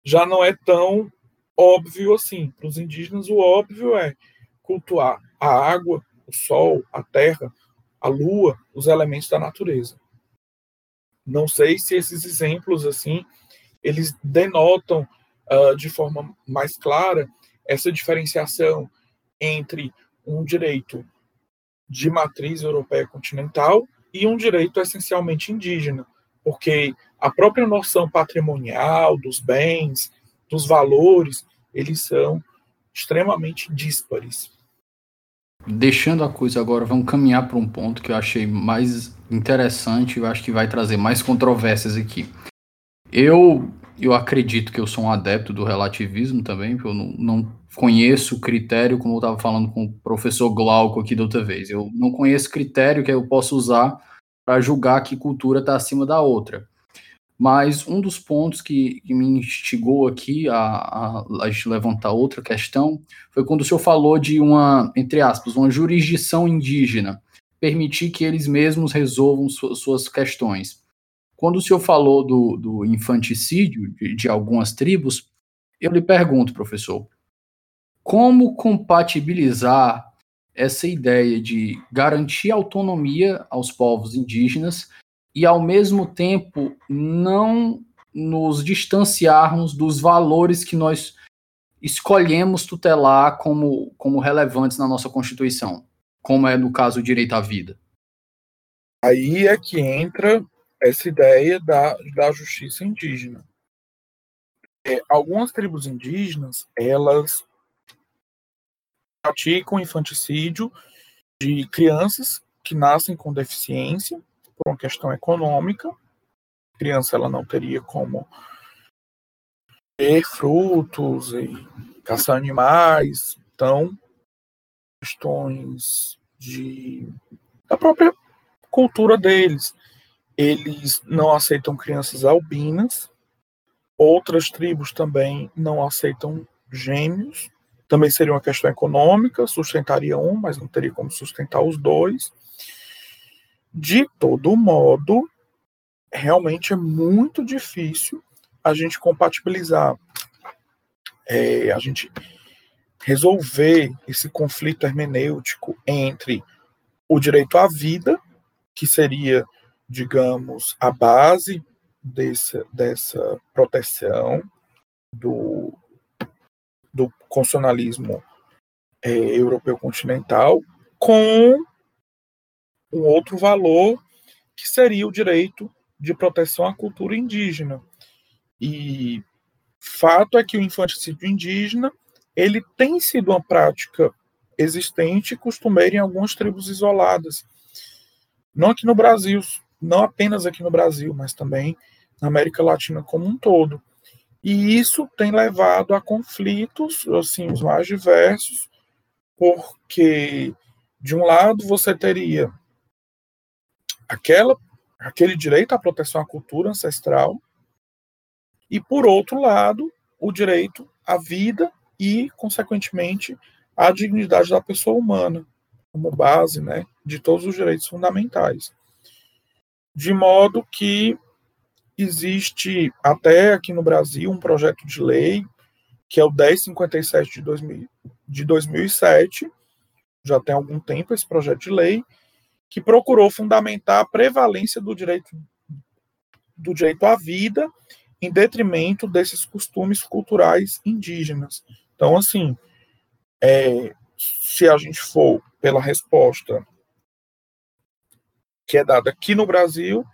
já não é tão óbvio assim. Para os indígenas, o óbvio é cultuar a água, o sol, a terra, a lua, os elementos da natureza. Não sei se esses exemplos assim eles denotam uh, de forma mais clara essa diferenciação entre um direito de matriz europeia continental e um direito essencialmente indígena, porque a própria noção patrimonial dos bens, dos valores, eles são extremamente díspares. Deixando a coisa agora, vamos caminhar para um ponto que eu achei mais interessante, eu acho que vai trazer mais controvérsias aqui. Eu eu acredito que eu sou um adepto do relativismo também, eu não, não conheço critério, como eu estava falando com o professor Glauco aqui da outra vez. Eu não conheço critério que eu posso usar para julgar que cultura está acima da outra. Mas um dos pontos que, que me instigou aqui a, a, a gente levantar outra questão foi quando o senhor falou de uma, entre aspas, uma jurisdição indígena, permitir que eles mesmos resolvam su suas questões. Quando o senhor falou do, do infanticídio de, de algumas tribos, eu lhe pergunto, professor, como compatibilizar essa ideia de garantir autonomia aos povos indígenas e, ao mesmo tempo, não nos distanciarmos dos valores que nós escolhemos tutelar como, como relevantes na nossa Constituição, como é no caso o direito à vida? Aí é que entra essa ideia da, da justiça indígena. É, algumas tribos indígenas, elas praticam infanticídio de crianças que nascem com deficiência por uma questão econômica. A criança ela não teria como ter frutos e caçar animais, então questões de da própria cultura deles eles não aceitam crianças albinas. Outras tribos também não aceitam gêmeos. Também seria uma questão econômica, sustentaria um, mas não teria como sustentar os dois. De todo modo, realmente é muito difícil a gente compatibilizar, é, a gente resolver esse conflito hermenêutico entre o direito à vida, que seria digamos, a base desse, dessa proteção do, do constitucionalismo é, europeu continental com um outro valor que seria o direito de proteção à cultura indígena. E fato é que o infanticídio indígena ele tem sido uma prática existente e costumeira em algumas tribos isoladas. Não aqui no Brasil, não apenas aqui no Brasil, mas também na América Latina como um todo. E isso tem levado a conflitos, assim, os mais diversos, porque de um lado você teria aquela aquele direito à proteção à cultura ancestral e por outro lado, o direito à vida e, consequentemente, à dignidade da pessoa humana, como base, né, de todos os direitos fundamentais. De modo que existe até aqui no Brasil um projeto de lei que é o 1057 de, 2000, de 2007, já tem algum tempo esse projeto de lei, que procurou fundamentar a prevalência do direito do direito à vida em detrimento desses costumes culturais indígenas. Então, assim, é, se a gente for pela resposta que é dada aqui no Brasil.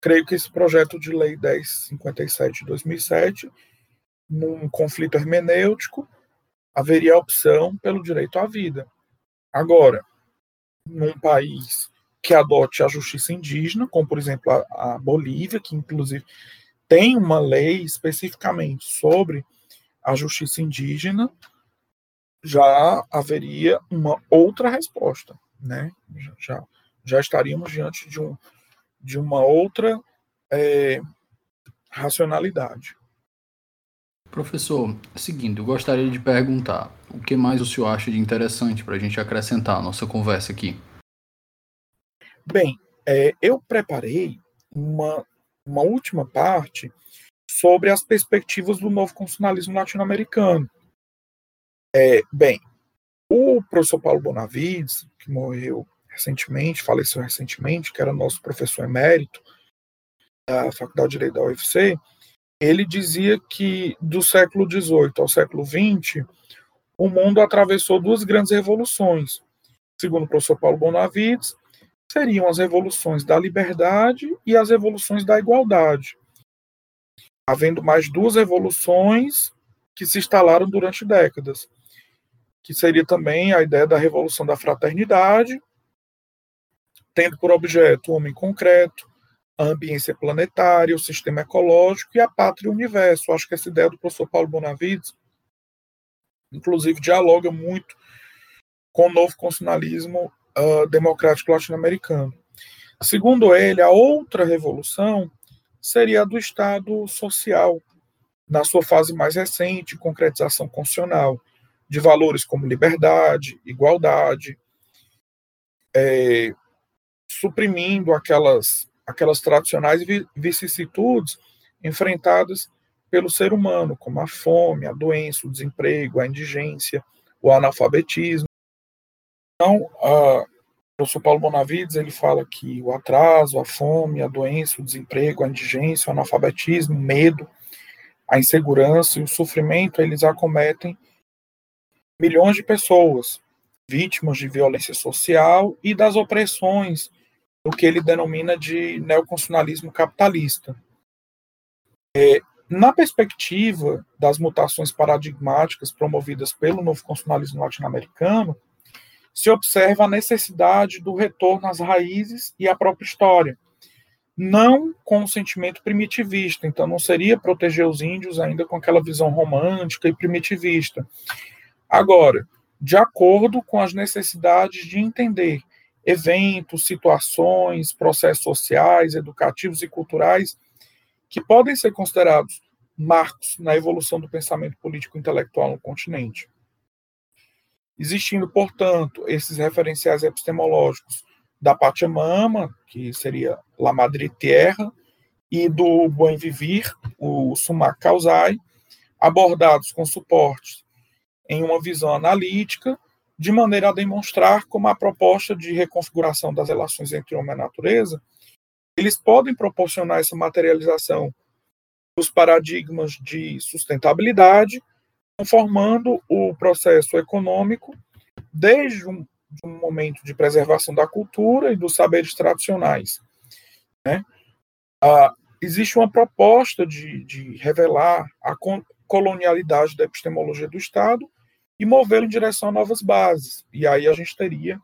Creio que esse projeto de lei 1057 de 2007, num conflito hermenêutico, haveria a opção pelo direito à vida. Agora, num país que adote a justiça indígena, como por exemplo a, a Bolívia, que inclusive tem uma lei especificamente sobre a justiça indígena, já haveria uma outra resposta, né? Já, já estaríamos diante de, um, de uma outra é, racionalidade. Professor, seguindo, eu gostaria de perguntar o que mais o senhor acha de interessante para a gente acrescentar a nossa conversa aqui? Bem, é, eu preparei uma, uma última parte sobre as perspectivas do novo constitucionalismo latino-americano. É, bem, o professor Paulo Bonavides, que morreu recentemente, faleceu recentemente, que era nosso professor emérito da Faculdade de Direito da UFC, ele dizia que do século XVIII ao século XX, o mundo atravessou duas grandes revoluções. Segundo o professor Paulo Bonavides, seriam as revoluções da liberdade e as revoluções da igualdade. Havendo mais duas revoluções que se instalaram durante décadas, que seria também a ideia da revolução da fraternidade, tendo por objeto o homem concreto, a ambiência planetária, o sistema ecológico e a pátria e o universo. Acho que essa ideia do professor Paulo Bonavides, inclusive, dialoga muito com o novo constitucionalismo uh, democrático latino-americano. Segundo ele, a outra revolução seria a do Estado social, na sua fase mais recente, concretização constitucional, de valores como liberdade, igualdade, é, suprimindo aquelas, aquelas tradicionais vicissitudes enfrentadas pelo ser humano, como a fome, a doença, o desemprego, a indigência, o analfabetismo. Então, o professor Paulo Bonavides ele fala que o atraso, a fome, a doença, o desemprego, a indigência, o analfabetismo, o medo, a insegurança e o sofrimento, eles acometem milhões de pessoas vítimas de violência social e das opressões do que ele denomina de neoconstitucionalismo capitalista. É, na perspectiva das mutações paradigmáticas promovidas pelo novo constitucionalismo latino-americano, se observa a necessidade do retorno às raízes e à própria história, não com um sentimento primitivista, então não seria proteger os índios ainda com aquela visão romântica e primitivista. Agora, de acordo com as necessidades de entender eventos, situações, processos sociais, educativos e culturais que podem ser considerados marcos na evolução do pensamento político intelectual no continente. Existindo, portanto, esses referenciais epistemológicos da Pachamama, que seria La Madre Tierra, e do Buen Vivir, o Sumac Causai, abordados com suporte em uma visão analítica, de maneira a demonstrar como a proposta de reconfiguração das relações entre homem e natureza, eles podem proporcionar essa materialização dos paradigmas de sustentabilidade, conformando o processo econômico desde um, um, momento de preservação da cultura e dos saberes tradicionais. Né? Ah, existe uma proposta de, de revelar a colonialidade da epistemologia do Estado e movê-lo em direção a novas bases. E aí a gente teria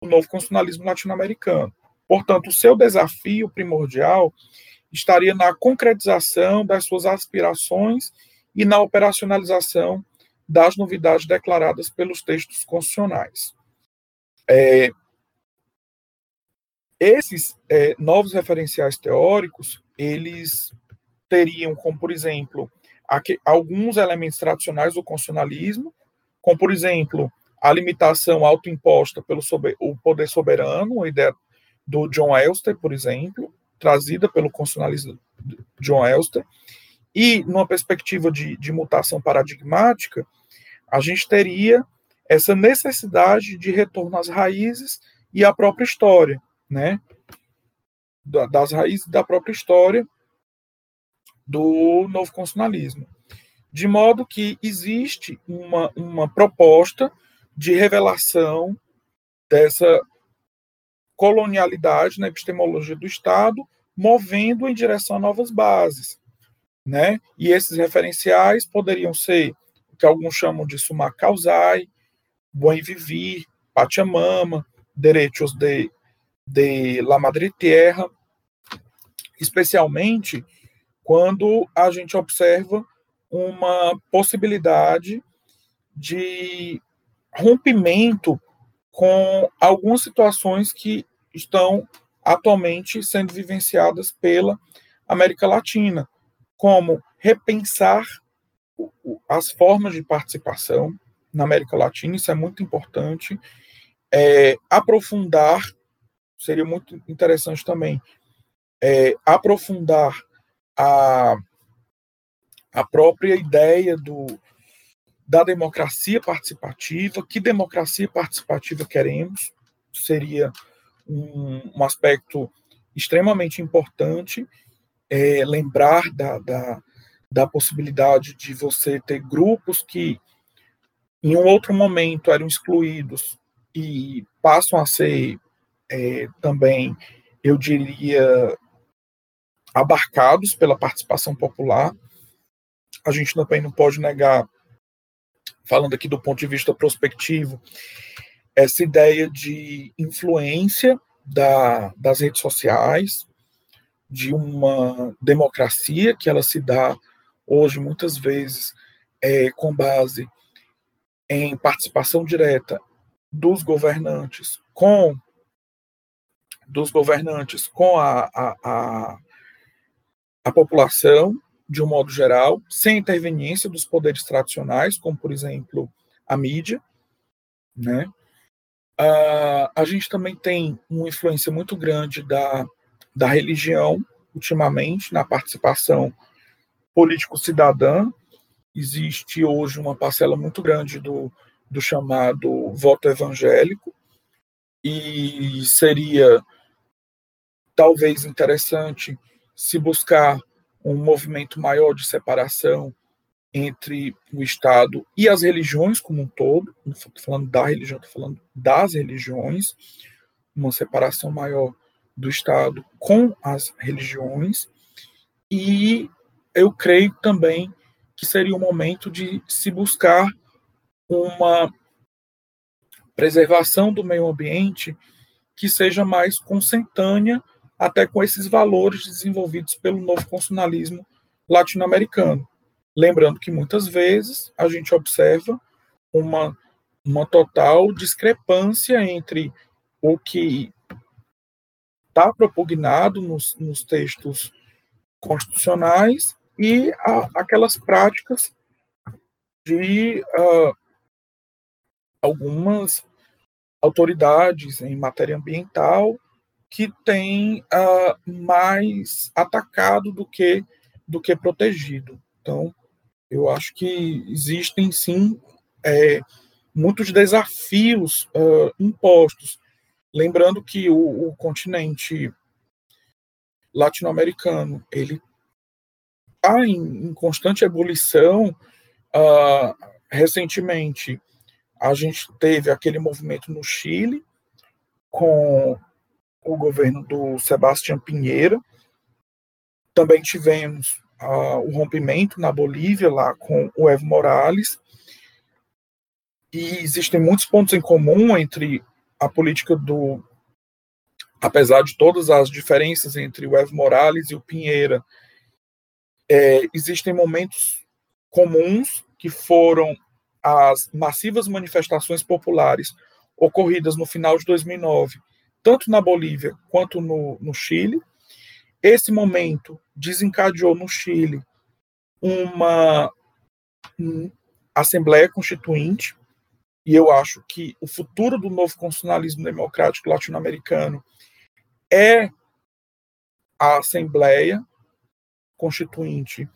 o novo constitucionalismo latino-americano. Portanto, o seu desafio primordial estaria na concretização das suas aspirações e na operacionalização das novidades declaradas pelos textos constitucionais. É, esses é, novos referenciais teóricos, eles teriam como, por exemplo, aqui, alguns elementos tradicionais do constitucionalismo, como, por exemplo, a limitação autoimposta pelo sober, o poder soberano, a ideia do John Elster, por exemplo, trazida pelo constitucionalismo John Elster, e numa perspectiva de, de mutação paradigmática, a gente teria essa necessidade de retorno às raízes e à própria história, né? Das raízes da própria história do novo constitucionalismo. De modo que existe uma, uma proposta de revelação dessa colonialidade na epistemologia do Estado, movendo em direção a novas bases. Né? E esses referenciais poderiam ser o que alguns chamam de summa causai, buen vivir, pachamama, direitos de, de la madre tierra, especialmente quando a gente observa uma possibilidade de rompimento com algumas situações que estão atualmente sendo vivenciadas pela América Latina, como repensar as formas de participação na América Latina, isso é muito importante, é, aprofundar seria muito interessante também é, aprofundar a, a própria ideia do, da democracia participativa, que democracia participativa queremos, seria um, um aspecto extremamente importante, é, lembrar da, da, da possibilidade de você ter grupos que em um outro momento eram excluídos e passam a ser é, também, eu diria, abarcados pela participação popular. A gente também não pode negar, falando aqui do ponto de vista prospectivo, essa ideia de influência da, das redes sociais, de uma democracia que ela se dá hoje muitas vezes é, com base em participação direta dos governantes com dos governantes com a, a, a, a população de um modo geral, sem interveniência dos poderes tradicionais, como por exemplo a mídia, né? Uh, a gente também tem uma influência muito grande da, da religião, ultimamente, na participação político-cidadã. Existe hoje uma parcela muito grande do, do chamado voto evangélico, e seria talvez interessante se buscar um movimento maior de separação entre o Estado e as religiões como um todo, não estou falando da religião, estou falando das religiões, uma separação maior do Estado com as religiões, e eu creio também que seria o momento de se buscar uma preservação do meio ambiente que seja mais consentânea até com esses valores desenvolvidos pelo novo constitucionalismo latino-americano. Lembrando que muitas vezes a gente observa uma, uma total discrepância entre o que está propugnado nos, nos, textos constitucionais e a, aquelas práticas de uh, algumas autoridades em matéria ambiental que têm uh, mais atacado do que do que protegido. Então, eu acho que existem sim é, muitos desafios uh, impostos. Lembrando que o, o continente latino-americano ele está em, em, constante ebulição. Uh, recentemente, a gente teve aquele movimento no Chile com o governo do Sebastião Pinheira. Também tivemos uh, o rompimento na Bolívia, lá com o Evo Morales. E existem muitos pontos em comum entre a política do. Apesar de todas as diferenças entre o Evo Morales e o Pinheira, é, existem momentos comuns que foram as massivas manifestações populares ocorridas no final de 2009, tanto na Bolívia quanto no, no Chile, esse momento desencadeou no Chile uma um, Assembleia Constituinte, e eu acho que o futuro do novo constitucionalismo democrático latino-americano é a Assembleia Constituinte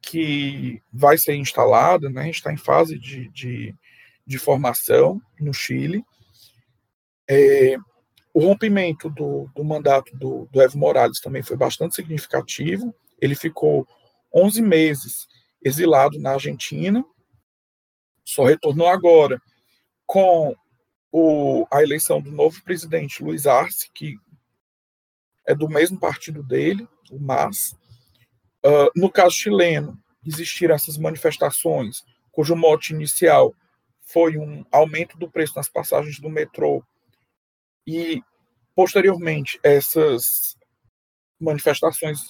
que vai ser instalada, né, está em fase de, de, de formação no Chile. É, o rompimento do, do mandato do, do, Evo Morales também foi bastante significativo. Ele ficou 11 meses exilado na Argentina, só retornou agora com o, a eleição do novo presidente Luiz Arce, que é do mesmo partido dele, o MAS. Uh, no caso chileno, existiram essas manifestações, cujo mote inicial foi um aumento do preço nas passagens do metrô e, posteriormente, essas manifestações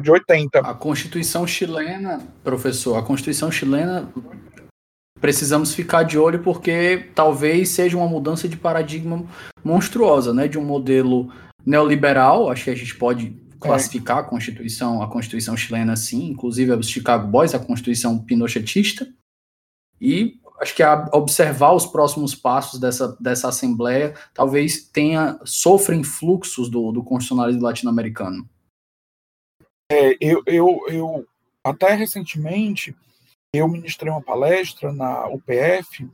de 80. A Constituição chilena, professor, a Constituição chilena precisamos ficar de olho porque talvez seja uma mudança de paradigma monstruosa, né, de um modelo neoliberal, acho que a gente pode classificar a Constituição, a Constituição chilena assim, inclusive os Chicago Boys, a Constituição pinochetista, e acho que a observar os próximos passos dessa, dessa Assembleia talvez tenha, sofra influxos do, do constitucionalismo latino-americano. É, eu, eu, eu, até recentemente, eu ministrei uma palestra na UPF,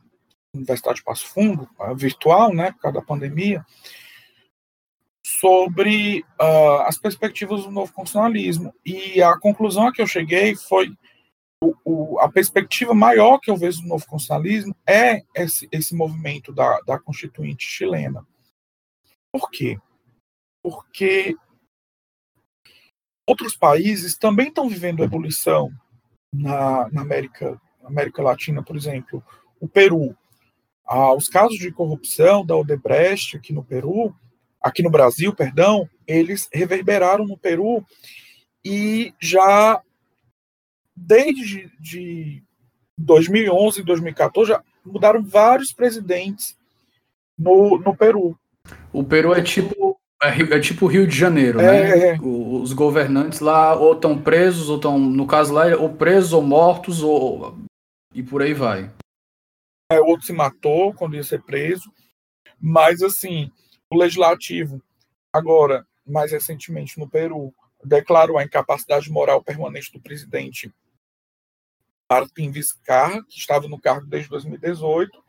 Universidade de Passo Fundo, virtual, né, por causa da pandemia, sobre uh, as perspectivas do novo constitucionalismo. E a conclusão a que eu cheguei foi o, o, a perspectiva maior que eu vejo do novo constitucionalismo é esse, esse movimento da, da Constituinte chilena. Por quê? Porque outros países também estão vivendo ebulição na, na América, América Latina, por exemplo, o Peru. Ah, os casos de corrupção da Odebrecht aqui no Peru, aqui no Brasil, perdão, eles reverberaram no Peru e já desde de 2011 e 2014 já mudaram vários presidentes no, no Peru. O Peru é tipo é, é tipo Rio de Janeiro, é, né? É. Os governantes lá ou estão presos, ou estão, no caso lá, ou presos ou mortos, ou e por aí vai. É, outro se matou quando ia ser preso. Mas assim, o legislativo, agora, mais recentemente no Peru, declarou a incapacidade moral permanente do presidente Martin Vizcarra, que estava no cargo desde 2018,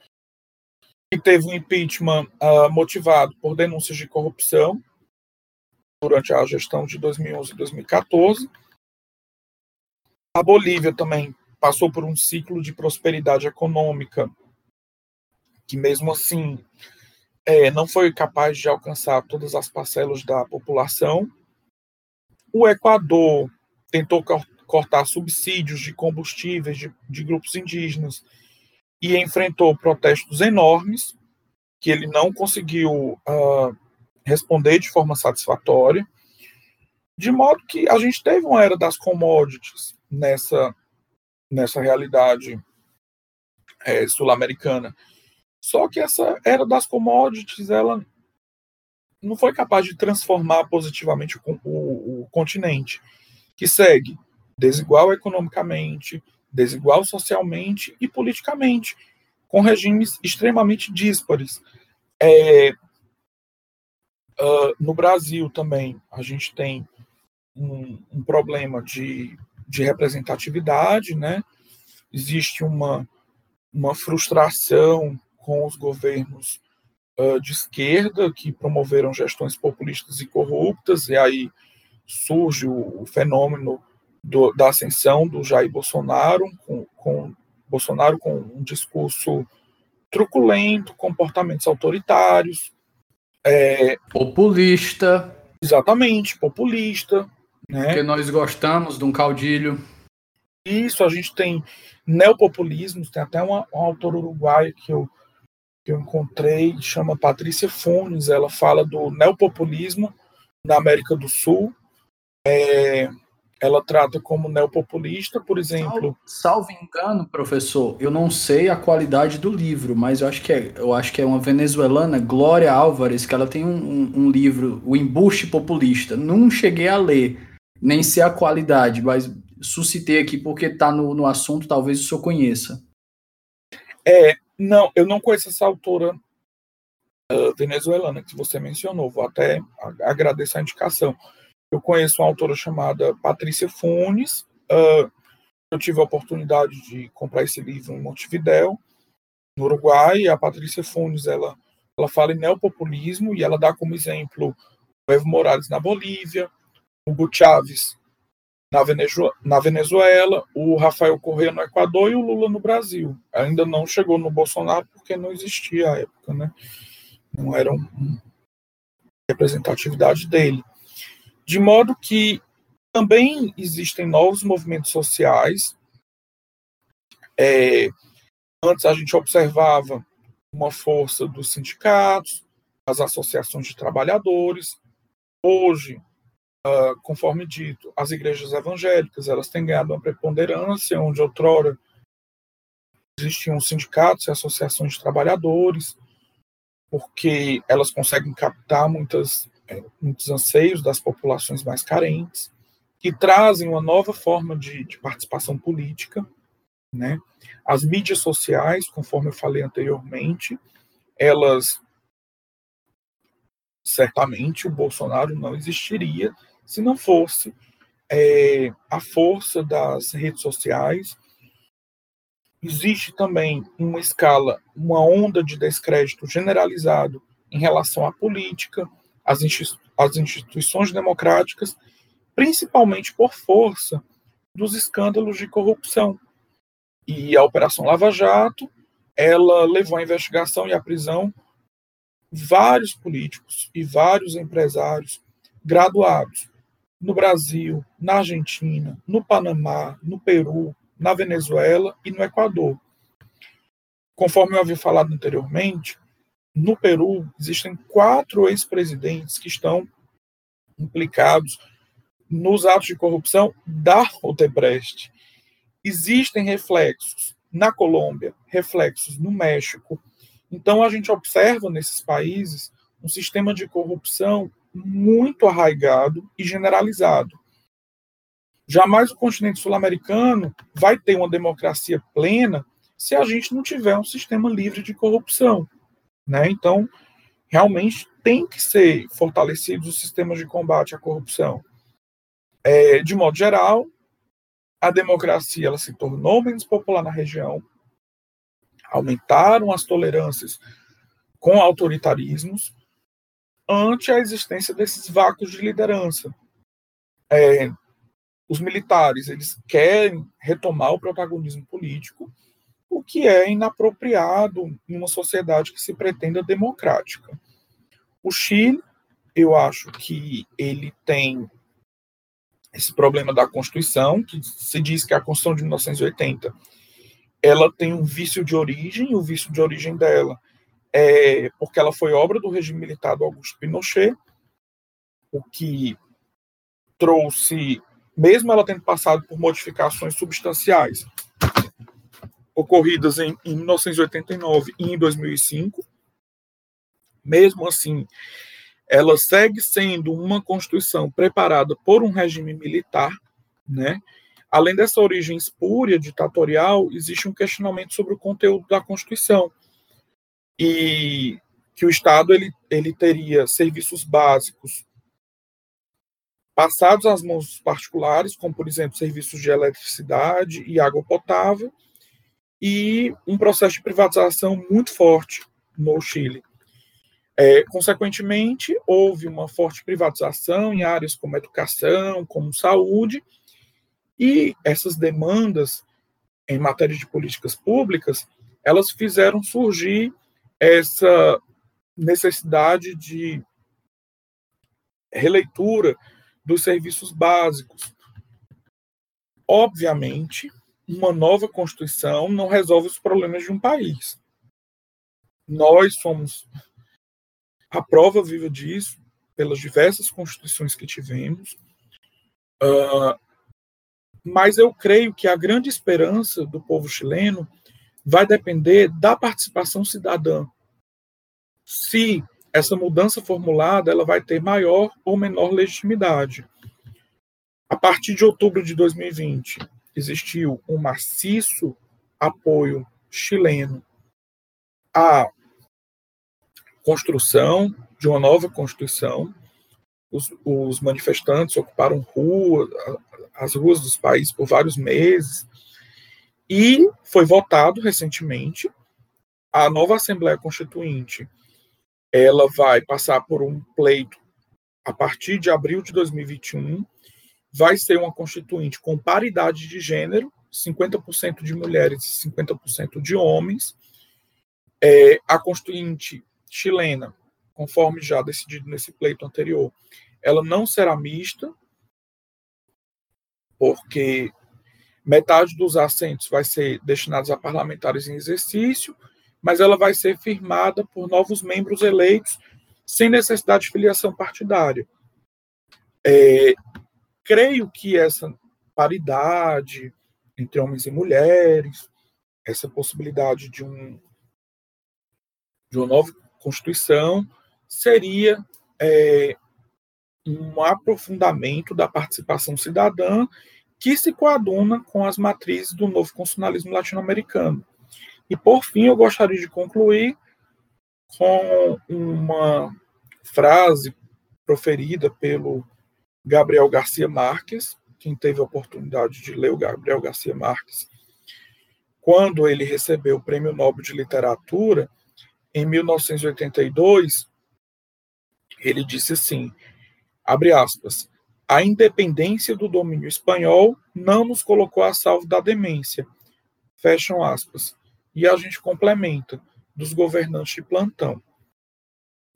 e teve um impeachment uh, motivado por denúncias de corrupção durante a gestão de 2011 e 2014. A Bolívia também passou por um ciclo de prosperidade econômica que, mesmo assim, é, não foi capaz de alcançar todas as parcelas da população. O Equador tentou cortar subsídios de combustíveis de, de grupos indígenas e enfrentou protestos enormes que ele não conseguiu uh, responder de forma satisfatória, de modo que a gente teve uma era das commodities nessa, nessa realidade é, sul-americana. Só que essa era das commodities, ela não foi capaz de transformar positivamente o, o, o continente, que segue desigual economicamente, desigual socialmente e politicamente, com regimes extremamente díspares. É, uh, no Brasil também a gente tem um, um problema de, de, representatividade, né? existe uma, uma frustração com os governos uh, de esquerda que promoveram gestões populistas e corruptas, e aí surge o fenômeno do, da ascensão do Jair Bolsonaro, com, com Bolsonaro com um discurso truculento, comportamentos autoritários. É, populista. Exatamente, populista. Né? Porque nós gostamos de um caudilho. Isso, a gente tem neopopulismos, tem até uma, uma autora uruguaia que eu, que eu encontrei, chama Patrícia Funes, ela fala do neopopulismo na América do Sul. É, ela trata como neopopulista, por exemplo. Salvo, salvo, engano, professor, eu não sei a qualidade do livro, mas eu acho que é, eu acho que é uma venezuelana, Glória Álvares, que ela tem um, um, um livro, O Embuste Populista. Não cheguei a ler, nem sei a qualidade, mas suscitei aqui porque está no, no assunto, talvez o senhor conheça. É, não, eu não conheço essa autora uh, venezuelana que você mencionou, vou até agradecer a indicação eu conheço uma autora chamada Patrícia Funes. Uh, eu tive a oportunidade de comprar esse livro em Montevidéu, no Uruguai. A Patrícia Funes ela, ela fala em neopopulismo e ela dá como exemplo o Evo Morales na Bolívia, Hugo Chávez na, Venezuela, na Venezuela, o Rafael Correa no Equador e o Lula no Brasil. Ainda não chegou no Bolsonaro porque não existia a época, né? Não era uma representatividade dele. De modo que também existem novos movimentos sociais. É, antes a gente observava uma força dos sindicatos, das associações de trabalhadores. Hoje, uh, conforme dito, as igrejas evangélicas elas têm ganhado uma preponderância, onde outrora existiam sindicatos e associações de trabalhadores, porque elas conseguem captar muitas muitos anseios das populações mais carentes, que trazem uma nova forma de, de participação política. né? As mídias sociais, conforme eu falei anteriormente, elas certamente o Bolsonaro não existiria se não fosse é, a força das redes sociais. Existe também uma escala, uma onda de descrédito generalizado em relação à política, às, às instituições democráticas, principalmente por força dos escândalos de corrupção. E a Operação Lava Jato, ela levou à investigação e à prisão vários políticos e vários empresários graduados no Brasil, na Argentina, no Panamá, no Peru, na Venezuela e no Equador. Conforme eu havia falado anteriormente, no Peru existem quatro ex-presidentes que estão implicados nos atos de corrupção da Odebrecht. Existem reflexos na Colômbia, reflexos no México. Então, a gente observa nesses países um sistema de corrupção muito arraigado e generalizado. Jamais o continente sul-americano vai ter uma democracia plena se a gente não tiver um sistema livre de corrupção. Né? Então, realmente tem que ser fortalecidos os sistemas de combate à corrupção. É, de modo geral, a democracia ela se tornou menos popular na região, aumentaram as tolerâncias com autoritarismos ante a existência desses vácuos de liderança. É, os militares eles querem retomar o protagonismo político, o que é inapropriado em uma sociedade que se pretenda democrática. O Chile, eu acho que ele tem esse problema da Constituição, que se diz que a Constituição de 1980 ela tem um vício de origem, e o vício de origem dela é porque ela foi obra do regime militar do Augusto Pinochet, o que trouxe, mesmo ela tendo passado por modificações substanciais ocorridas em, em 1989 e em 2005, mesmo assim, ela segue sendo uma Constituição preparada por um regime militar, né? Além dessa origem espúria, ditatorial, existe um questionamento sobre o conteúdo da Constituição. E que o Estado ele, ele teria serviços básicos passados às mãos particulares, como, por exemplo, serviços de eletricidade e água potável, e um processo de privatização muito forte no Chile. É, consequentemente, houve uma forte privatização em áreas como educação, como saúde, e essas demandas em matéria de políticas públicas, elas fizeram surgir essa necessidade de releitura dos serviços básicos. Obviamente, uma nova Constituição não resolve os problemas de um país. Nós somos a prova viva disso, pelas diversas constituições que tivemos. Uh, mas eu creio que a grande esperança do povo chileno vai depender da participação cidadã. Se essa mudança formulada ela vai ter maior ou menor legitimidade. A partir de outubro de 2020, existiu um maciço apoio chileno à construção de uma nova Constituição. Os, os manifestantes ocuparam ruas, as ruas dos países por vários meses. E foi votado recentemente a nova Assembleia Constituinte. Ela vai passar por um pleito a partir de abril de 2021. Vai ser uma constituinte com paridade de gênero, 50% de mulheres e 50% de homens. É, a constituinte chilena, conforme já decidido nesse pleito anterior, ela não será mista, porque metade dos assentos vai ser destinados a parlamentares em exercício, mas ela vai ser firmada por novos membros eleitos sem necessidade de filiação partidária. É, creio que essa paridade entre homens e mulheres, essa possibilidade de um de uma nova Constituição seria é, um aprofundamento da participação cidadã que se coaduna com as matrizes do novo constitucionalismo latino-americano. E, por fim, eu gostaria de concluir com uma frase proferida pelo Gabriel Garcia Marques, quem teve a oportunidade de ler o Gabriel Garcia Marques, quando ele recebeu o Prêmio Nobel de Literatura, em 1982, ele disse assim, abre aspas, a independência do domínio espanhol não nos colocou a salvo da demência, fecham aspas. E a gente complementa, dos governantes de plantão.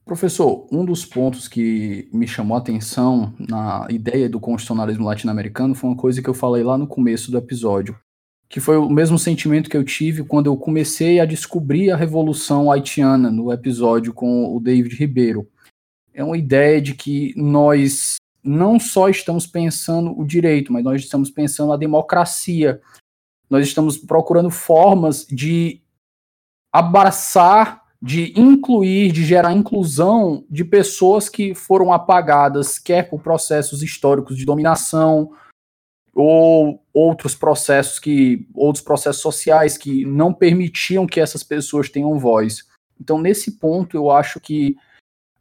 Professor, um dos pontos que me chamou a atenção na ideia do constitucionalismo latino-americano foi uma coisa que eu falei lá no começo do episódio, que foi o mesmo sentimento que eu tive quando eu comecei a descobrir a Revolução Haitiana no episódio com o David Ribeiro. É uma ideia de que nós não só estamos pensando o direito, mas nós estamos pensando a democracia. Nós estamos procurando formas de abraçar, de incluir, de gerar inclusão de pessoas que foram apagadas, quer por processos históricos de dominação, ou outros processos que outros processos sociais que não permitiam que essas pessoas tenham voz. Então, nesse ponto, eu acho que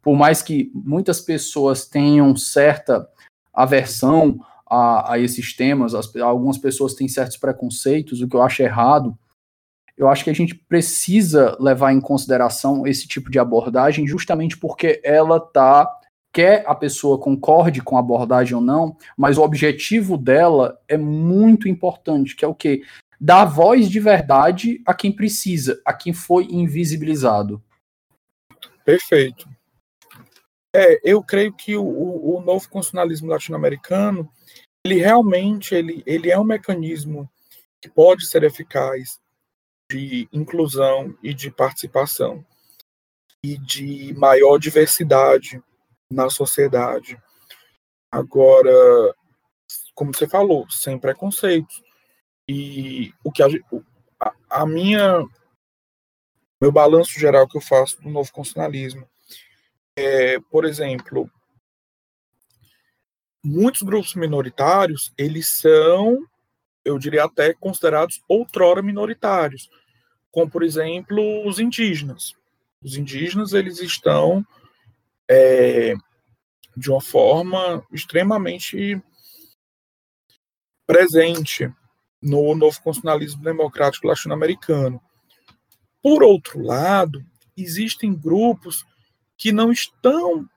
por mais que muitas pessoas tenham certa aversão a, a esses temas, as, algumas pessoas têm certos preconceitos, o que eu acho errado, eu acho que a gente precisa levar em consideração esse tipo de abordagem justamente porque ela está quer a pessoa concorde com a abordagem ou não, mas o objetivo dela é muito importante, que é o quê? Dar voz de verdade a quem precisa, a quem foi invisibilizado. Perfeito. É, eu creio que o, o novo constitucionalismo latino-americano, ele realmente ele, ele é um mecanismo que pode ser eficaz de inclusão e de participação e de maior diversidade na sociedade. Agora, como você falou, sem preconceitos. E o que a, a minha meu balanço geral que eu faço do novo constitucionalismo é, por exemplo, muitos grupos minoritários, eles são, eu diria até considerados outrora minoritários, como por exemplo os indígenas. Os indígenas eles estão é, de uma forma extremamente presente no novo constitucionalismo democrático latino-americano. Por outro lado, existem grupos que não estão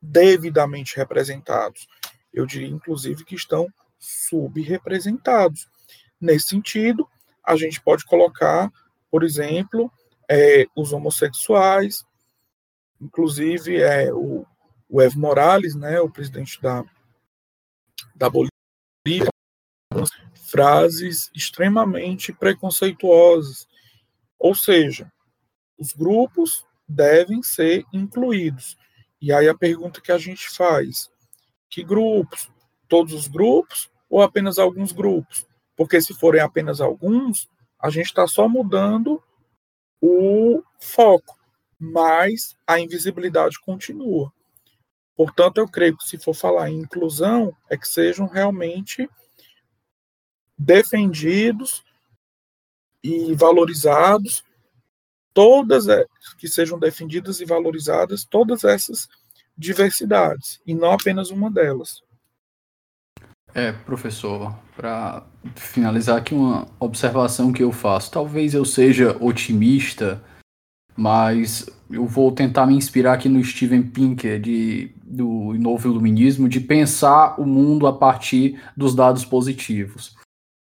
devidamente representados. Eu diria, inclusive, que estão subrepresentados. Nesse sentido, a gente pode colocar, por exemplo, é, os homossexuais, Inclusive, é, o, o Evo Morales, né, o presidente da, da Bolívia, frases extremamente preconceituosas. Ou seja, os grupos devem ser incluídos. E aí a pergunta que a gente faz: que grupos? Todos os grupos ou apenas alguns grupos? Porque se forem apenas alguns, a gente está só mudando o foco mas a invisibilidade continua. Portanto, eu creio que se for falar em inclusão, é que sejam realmente defendidos e valorizados todas que sejam defendidas e valorizadas todas essas diversidades e não apenas uma delas. É, professor, para finalizar aqui uma observação que eu faço. Talvez eu seja otimista mas eu vou tentar me inspirar aqui no Steven Pinker, de, do Novo Iluminismo, de pensar o mundo a partir dos dados positivos.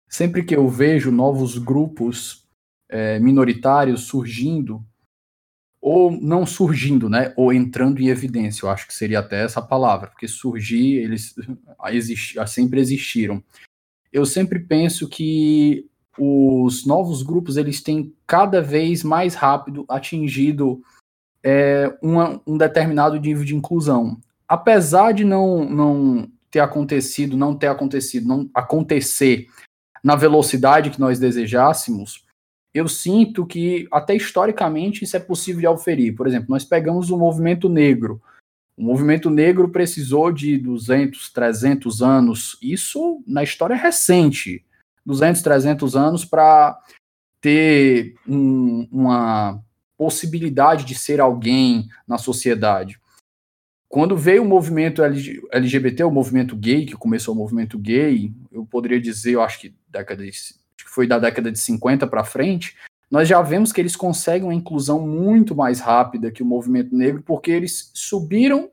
Sempre que eu vejo novos grupos é, minoritários surgindo, ou não surgindo, né, ou entrando em evidência, eu acho que seria até essa palavra, porque surgir, eles sempre existiram. Eu sempre penso que os novos grupos eles têm cada vez mais rápido atingido é, uma, um determinado nível de inclusão. Apesar de não, não ter acontecido, não ter acontecido, não acontecer na velocidade que nós desejássemos, eu sinto que até historicamente isso é possível de auferir. Por exemplo, nós pegamos o movimento negro. O movimento negro precisou de 200, 300 anos, isso na história recente, 200, 300 anos para ter um, uma possibilidade de ser alguém na sociedade. Quando veio o movimento LGBT, o movimento gay, que começou o movimento gay, eu poderia dizer, eu acho que, década de, foi da década de 50 para frente, nós já vemos que eles conseguem uma inclusão muito mais rápida que o movimento negro, porque eles subiram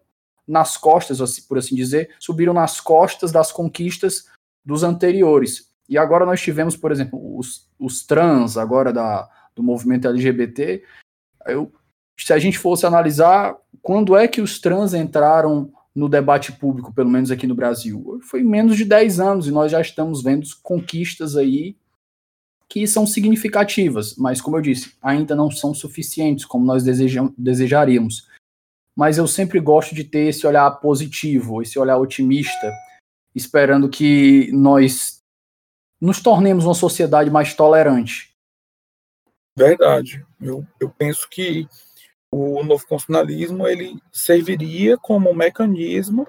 nas costas, assim, por assim dizer, subiram nas costas das conquistas dos anteriores. E agora nós tivemos, por exemplo, os, os trans, agora da, do movimento LGBT. Eu, se a gente fosse analisar quando é que os trans entraram no debate público, pelo menos aqui no Brasil? Foi menos de 10 anos e nós já estamos vendo conquistas aí que são significativas, mas como eu disse, ainda não são suficientes como nós desejam, desejaríamos. Mas eu sempre gosto de ter esse olhar positivo, esse olhar otimista, esperando que nós nos tornemos uma sociedade mais tolerante. Verdade. Eu, eu penso que o novo constitucionalismo ele serviria como um mecanismo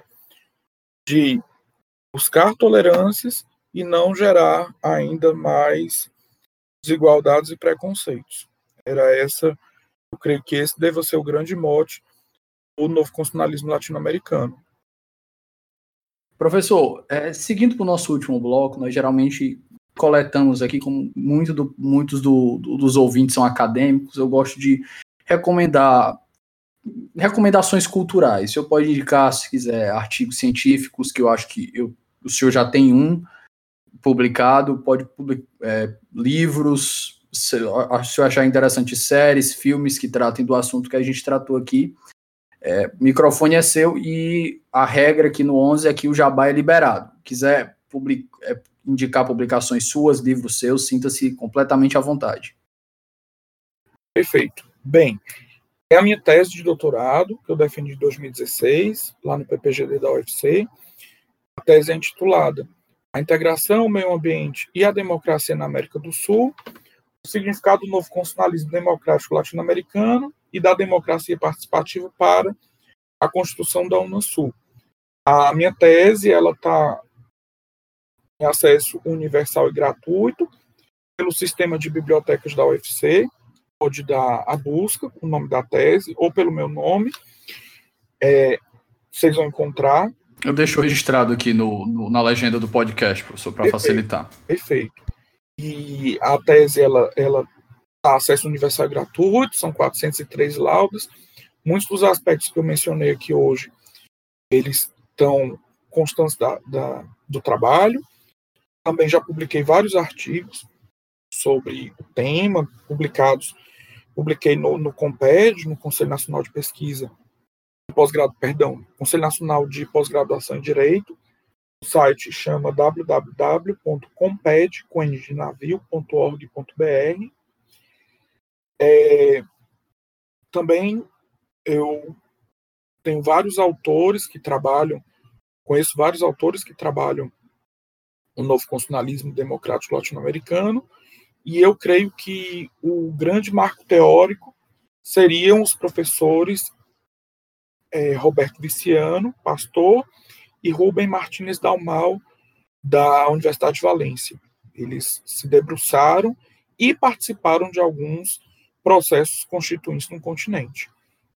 de buscar tolerâncias e não gerar ainda mais desigualdades e preconceitos. Era essa, eu creio que esse deve ser o grande mote do novo constitucionalismo latino-americano. Professor, é, seguindo para o nosso último bloco, nós geralmente coletamos aqui, como muito do, muitos do, do, dos ouvintes são acadêmicos, eu gosto de recomendar recomendações culturais. O senhor pode indicar, se quiser, artigos científicos, que eu acho que eu, o senhor já tem um, publicado, pode publicar é, livros, se, se eu achar interessante, séries, filmes que tratem do assunto que a gente tratou aqui. É, microfone é seu e a regra aqui no 11 é que o jabá é liberado. Quiser public, é, indicar publicações suas, livros seus, sinta-se completamente à vontade. Perfeito. Bem, é a minha tese de doutorado, que eu defendi em 2016, lá no PPGD da UFC. A tese é intitulada a integração, o meio ambiente e a democracia na América do Sul, o significado do novo constitucionalismo democrático latino-americano e da democracia participativa para a construção da Unasul. A minha tese ela está em acesso universal e gratuito pelo sistema de bibliotecas da UFC, pode dar a busca, o nome da tese, ou pelo meu nome. É, vocês vão encontrar. Eu deixo registrado aqui no, no na legenda do podcast, professor, para facilitar. Perfeito. E a tese, ela, ela tá acesso universal gratuito, são 403 laudas. Muitos dos aspectos que eu mencionei aqui hoje, eles estão constantes da, da, do trabalho. Também já publiquei vários artigos sobre o tema, publicados, publiquei no, no COMPED, no Conselho Nacional de Pesquisa pós-grado, perdão, Conselho Nacional de Pós-Graduação em Direito. O site chama www.comped.org.br. É, também eu tenho vários autores que trabalham, conheço vários autores que trabalham o novo constitucionalismo democrático latino-americano, e eu creio que o grande marco teórico seriam os professores é, Roberto Viciano, pastor, e Rubem Martínez Dalmal, da Universidade de Valência. Eles se debruçaram e participaram de alguns processos constituintes no continente.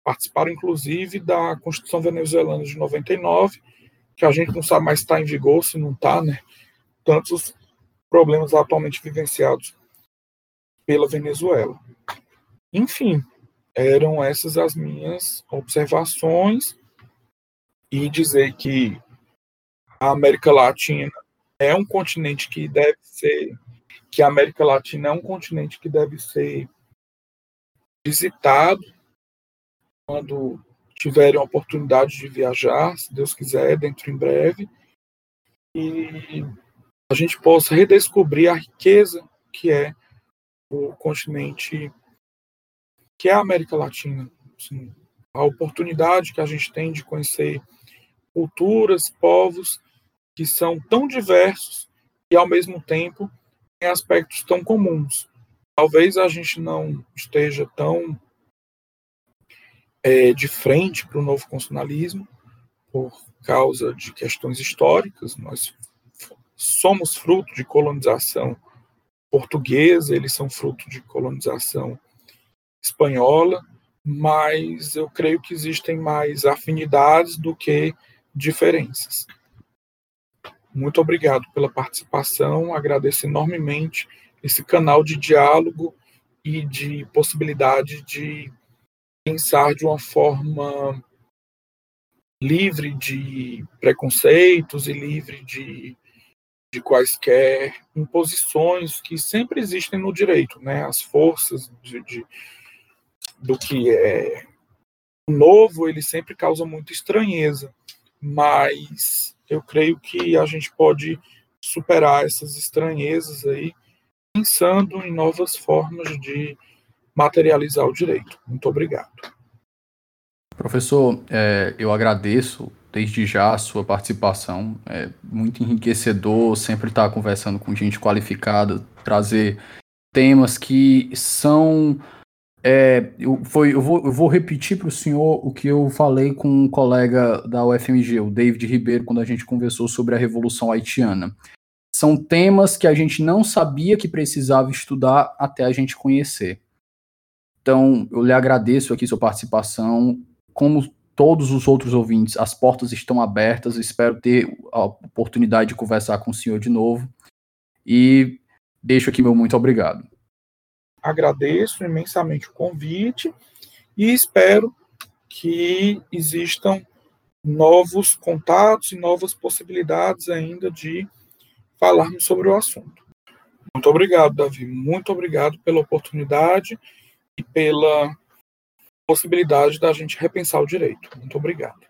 Participaram, inclusive, da Constituição Venezuelana de 99, que a gente não sabe mais se está em vigor, se não está, né? Tantos problemas atualmente vivenciados pela Venezuela. Enfim, eram essas as minhas observações e dizer que a América Latina é um continente que deve ser que a América Latina é um continente que deve ser visitado quando tiverem a oportunidade de viajar, se Deus quiser, dentro em breve, e a gente possa redescobrir a riqueza que é o continente que é a América Latina. Assim, a oportunidade que a gente tem de conhecer culturas, povos que são tão diversos e, ao mesmo tempo, têm aspectos tão comuns. Talvez a gente não esteja tão é, de frente para o novo constitucionalismo, por causa de questões históricas. Nós somos fruto de colonização portuguesa, eles são fruto de colonização espanhola, mas eu creio que existem mais afinidades do que diferenças. Muito obrigado pela participação, agradeço enormemente esse canal de diálogo e de possibilidade de pensar de uma forma livre de preconceitos e livre de, de quaisquer imposições que sempre existem no direito, né? As forças de, de do que é novo, ele sempre causa muita estranheza, mas eu creio que a gente pode superar essas estranhezas aí pensando em novas formas de materializar o direito. Muito obrigado. Professor, é, eu agradeço desde já a sua participação. É muito enriquecedor sempre estar conversando com gente qualificada, trazer temas que são. É, eu, foi, eu, vou, eu vou repetir para o senhor o que eu falei com um colega da UFMG, o David Ribeiro, quando a gente conversou sobre a Revolução Haitiana são temas que a gente não sabia que precisava estudar até a gente conhecer. Então, eu lhe agradeço aqui sua participação. Como todos os outros ouvintes, as portas estão abertas. Espero ter a oportunidade de conversar com o senhor de novo. E deixo aqui meu muito obrigado. Agradeço imensamente o convite e espero que existam novos contatos e novas possibilidades ainda de falarmos sobre o assunto. Muito obrigado, Davi. Muito obrigado pela oportunidade e pela possibilidade da gente repensar o direito. Muito obrigado.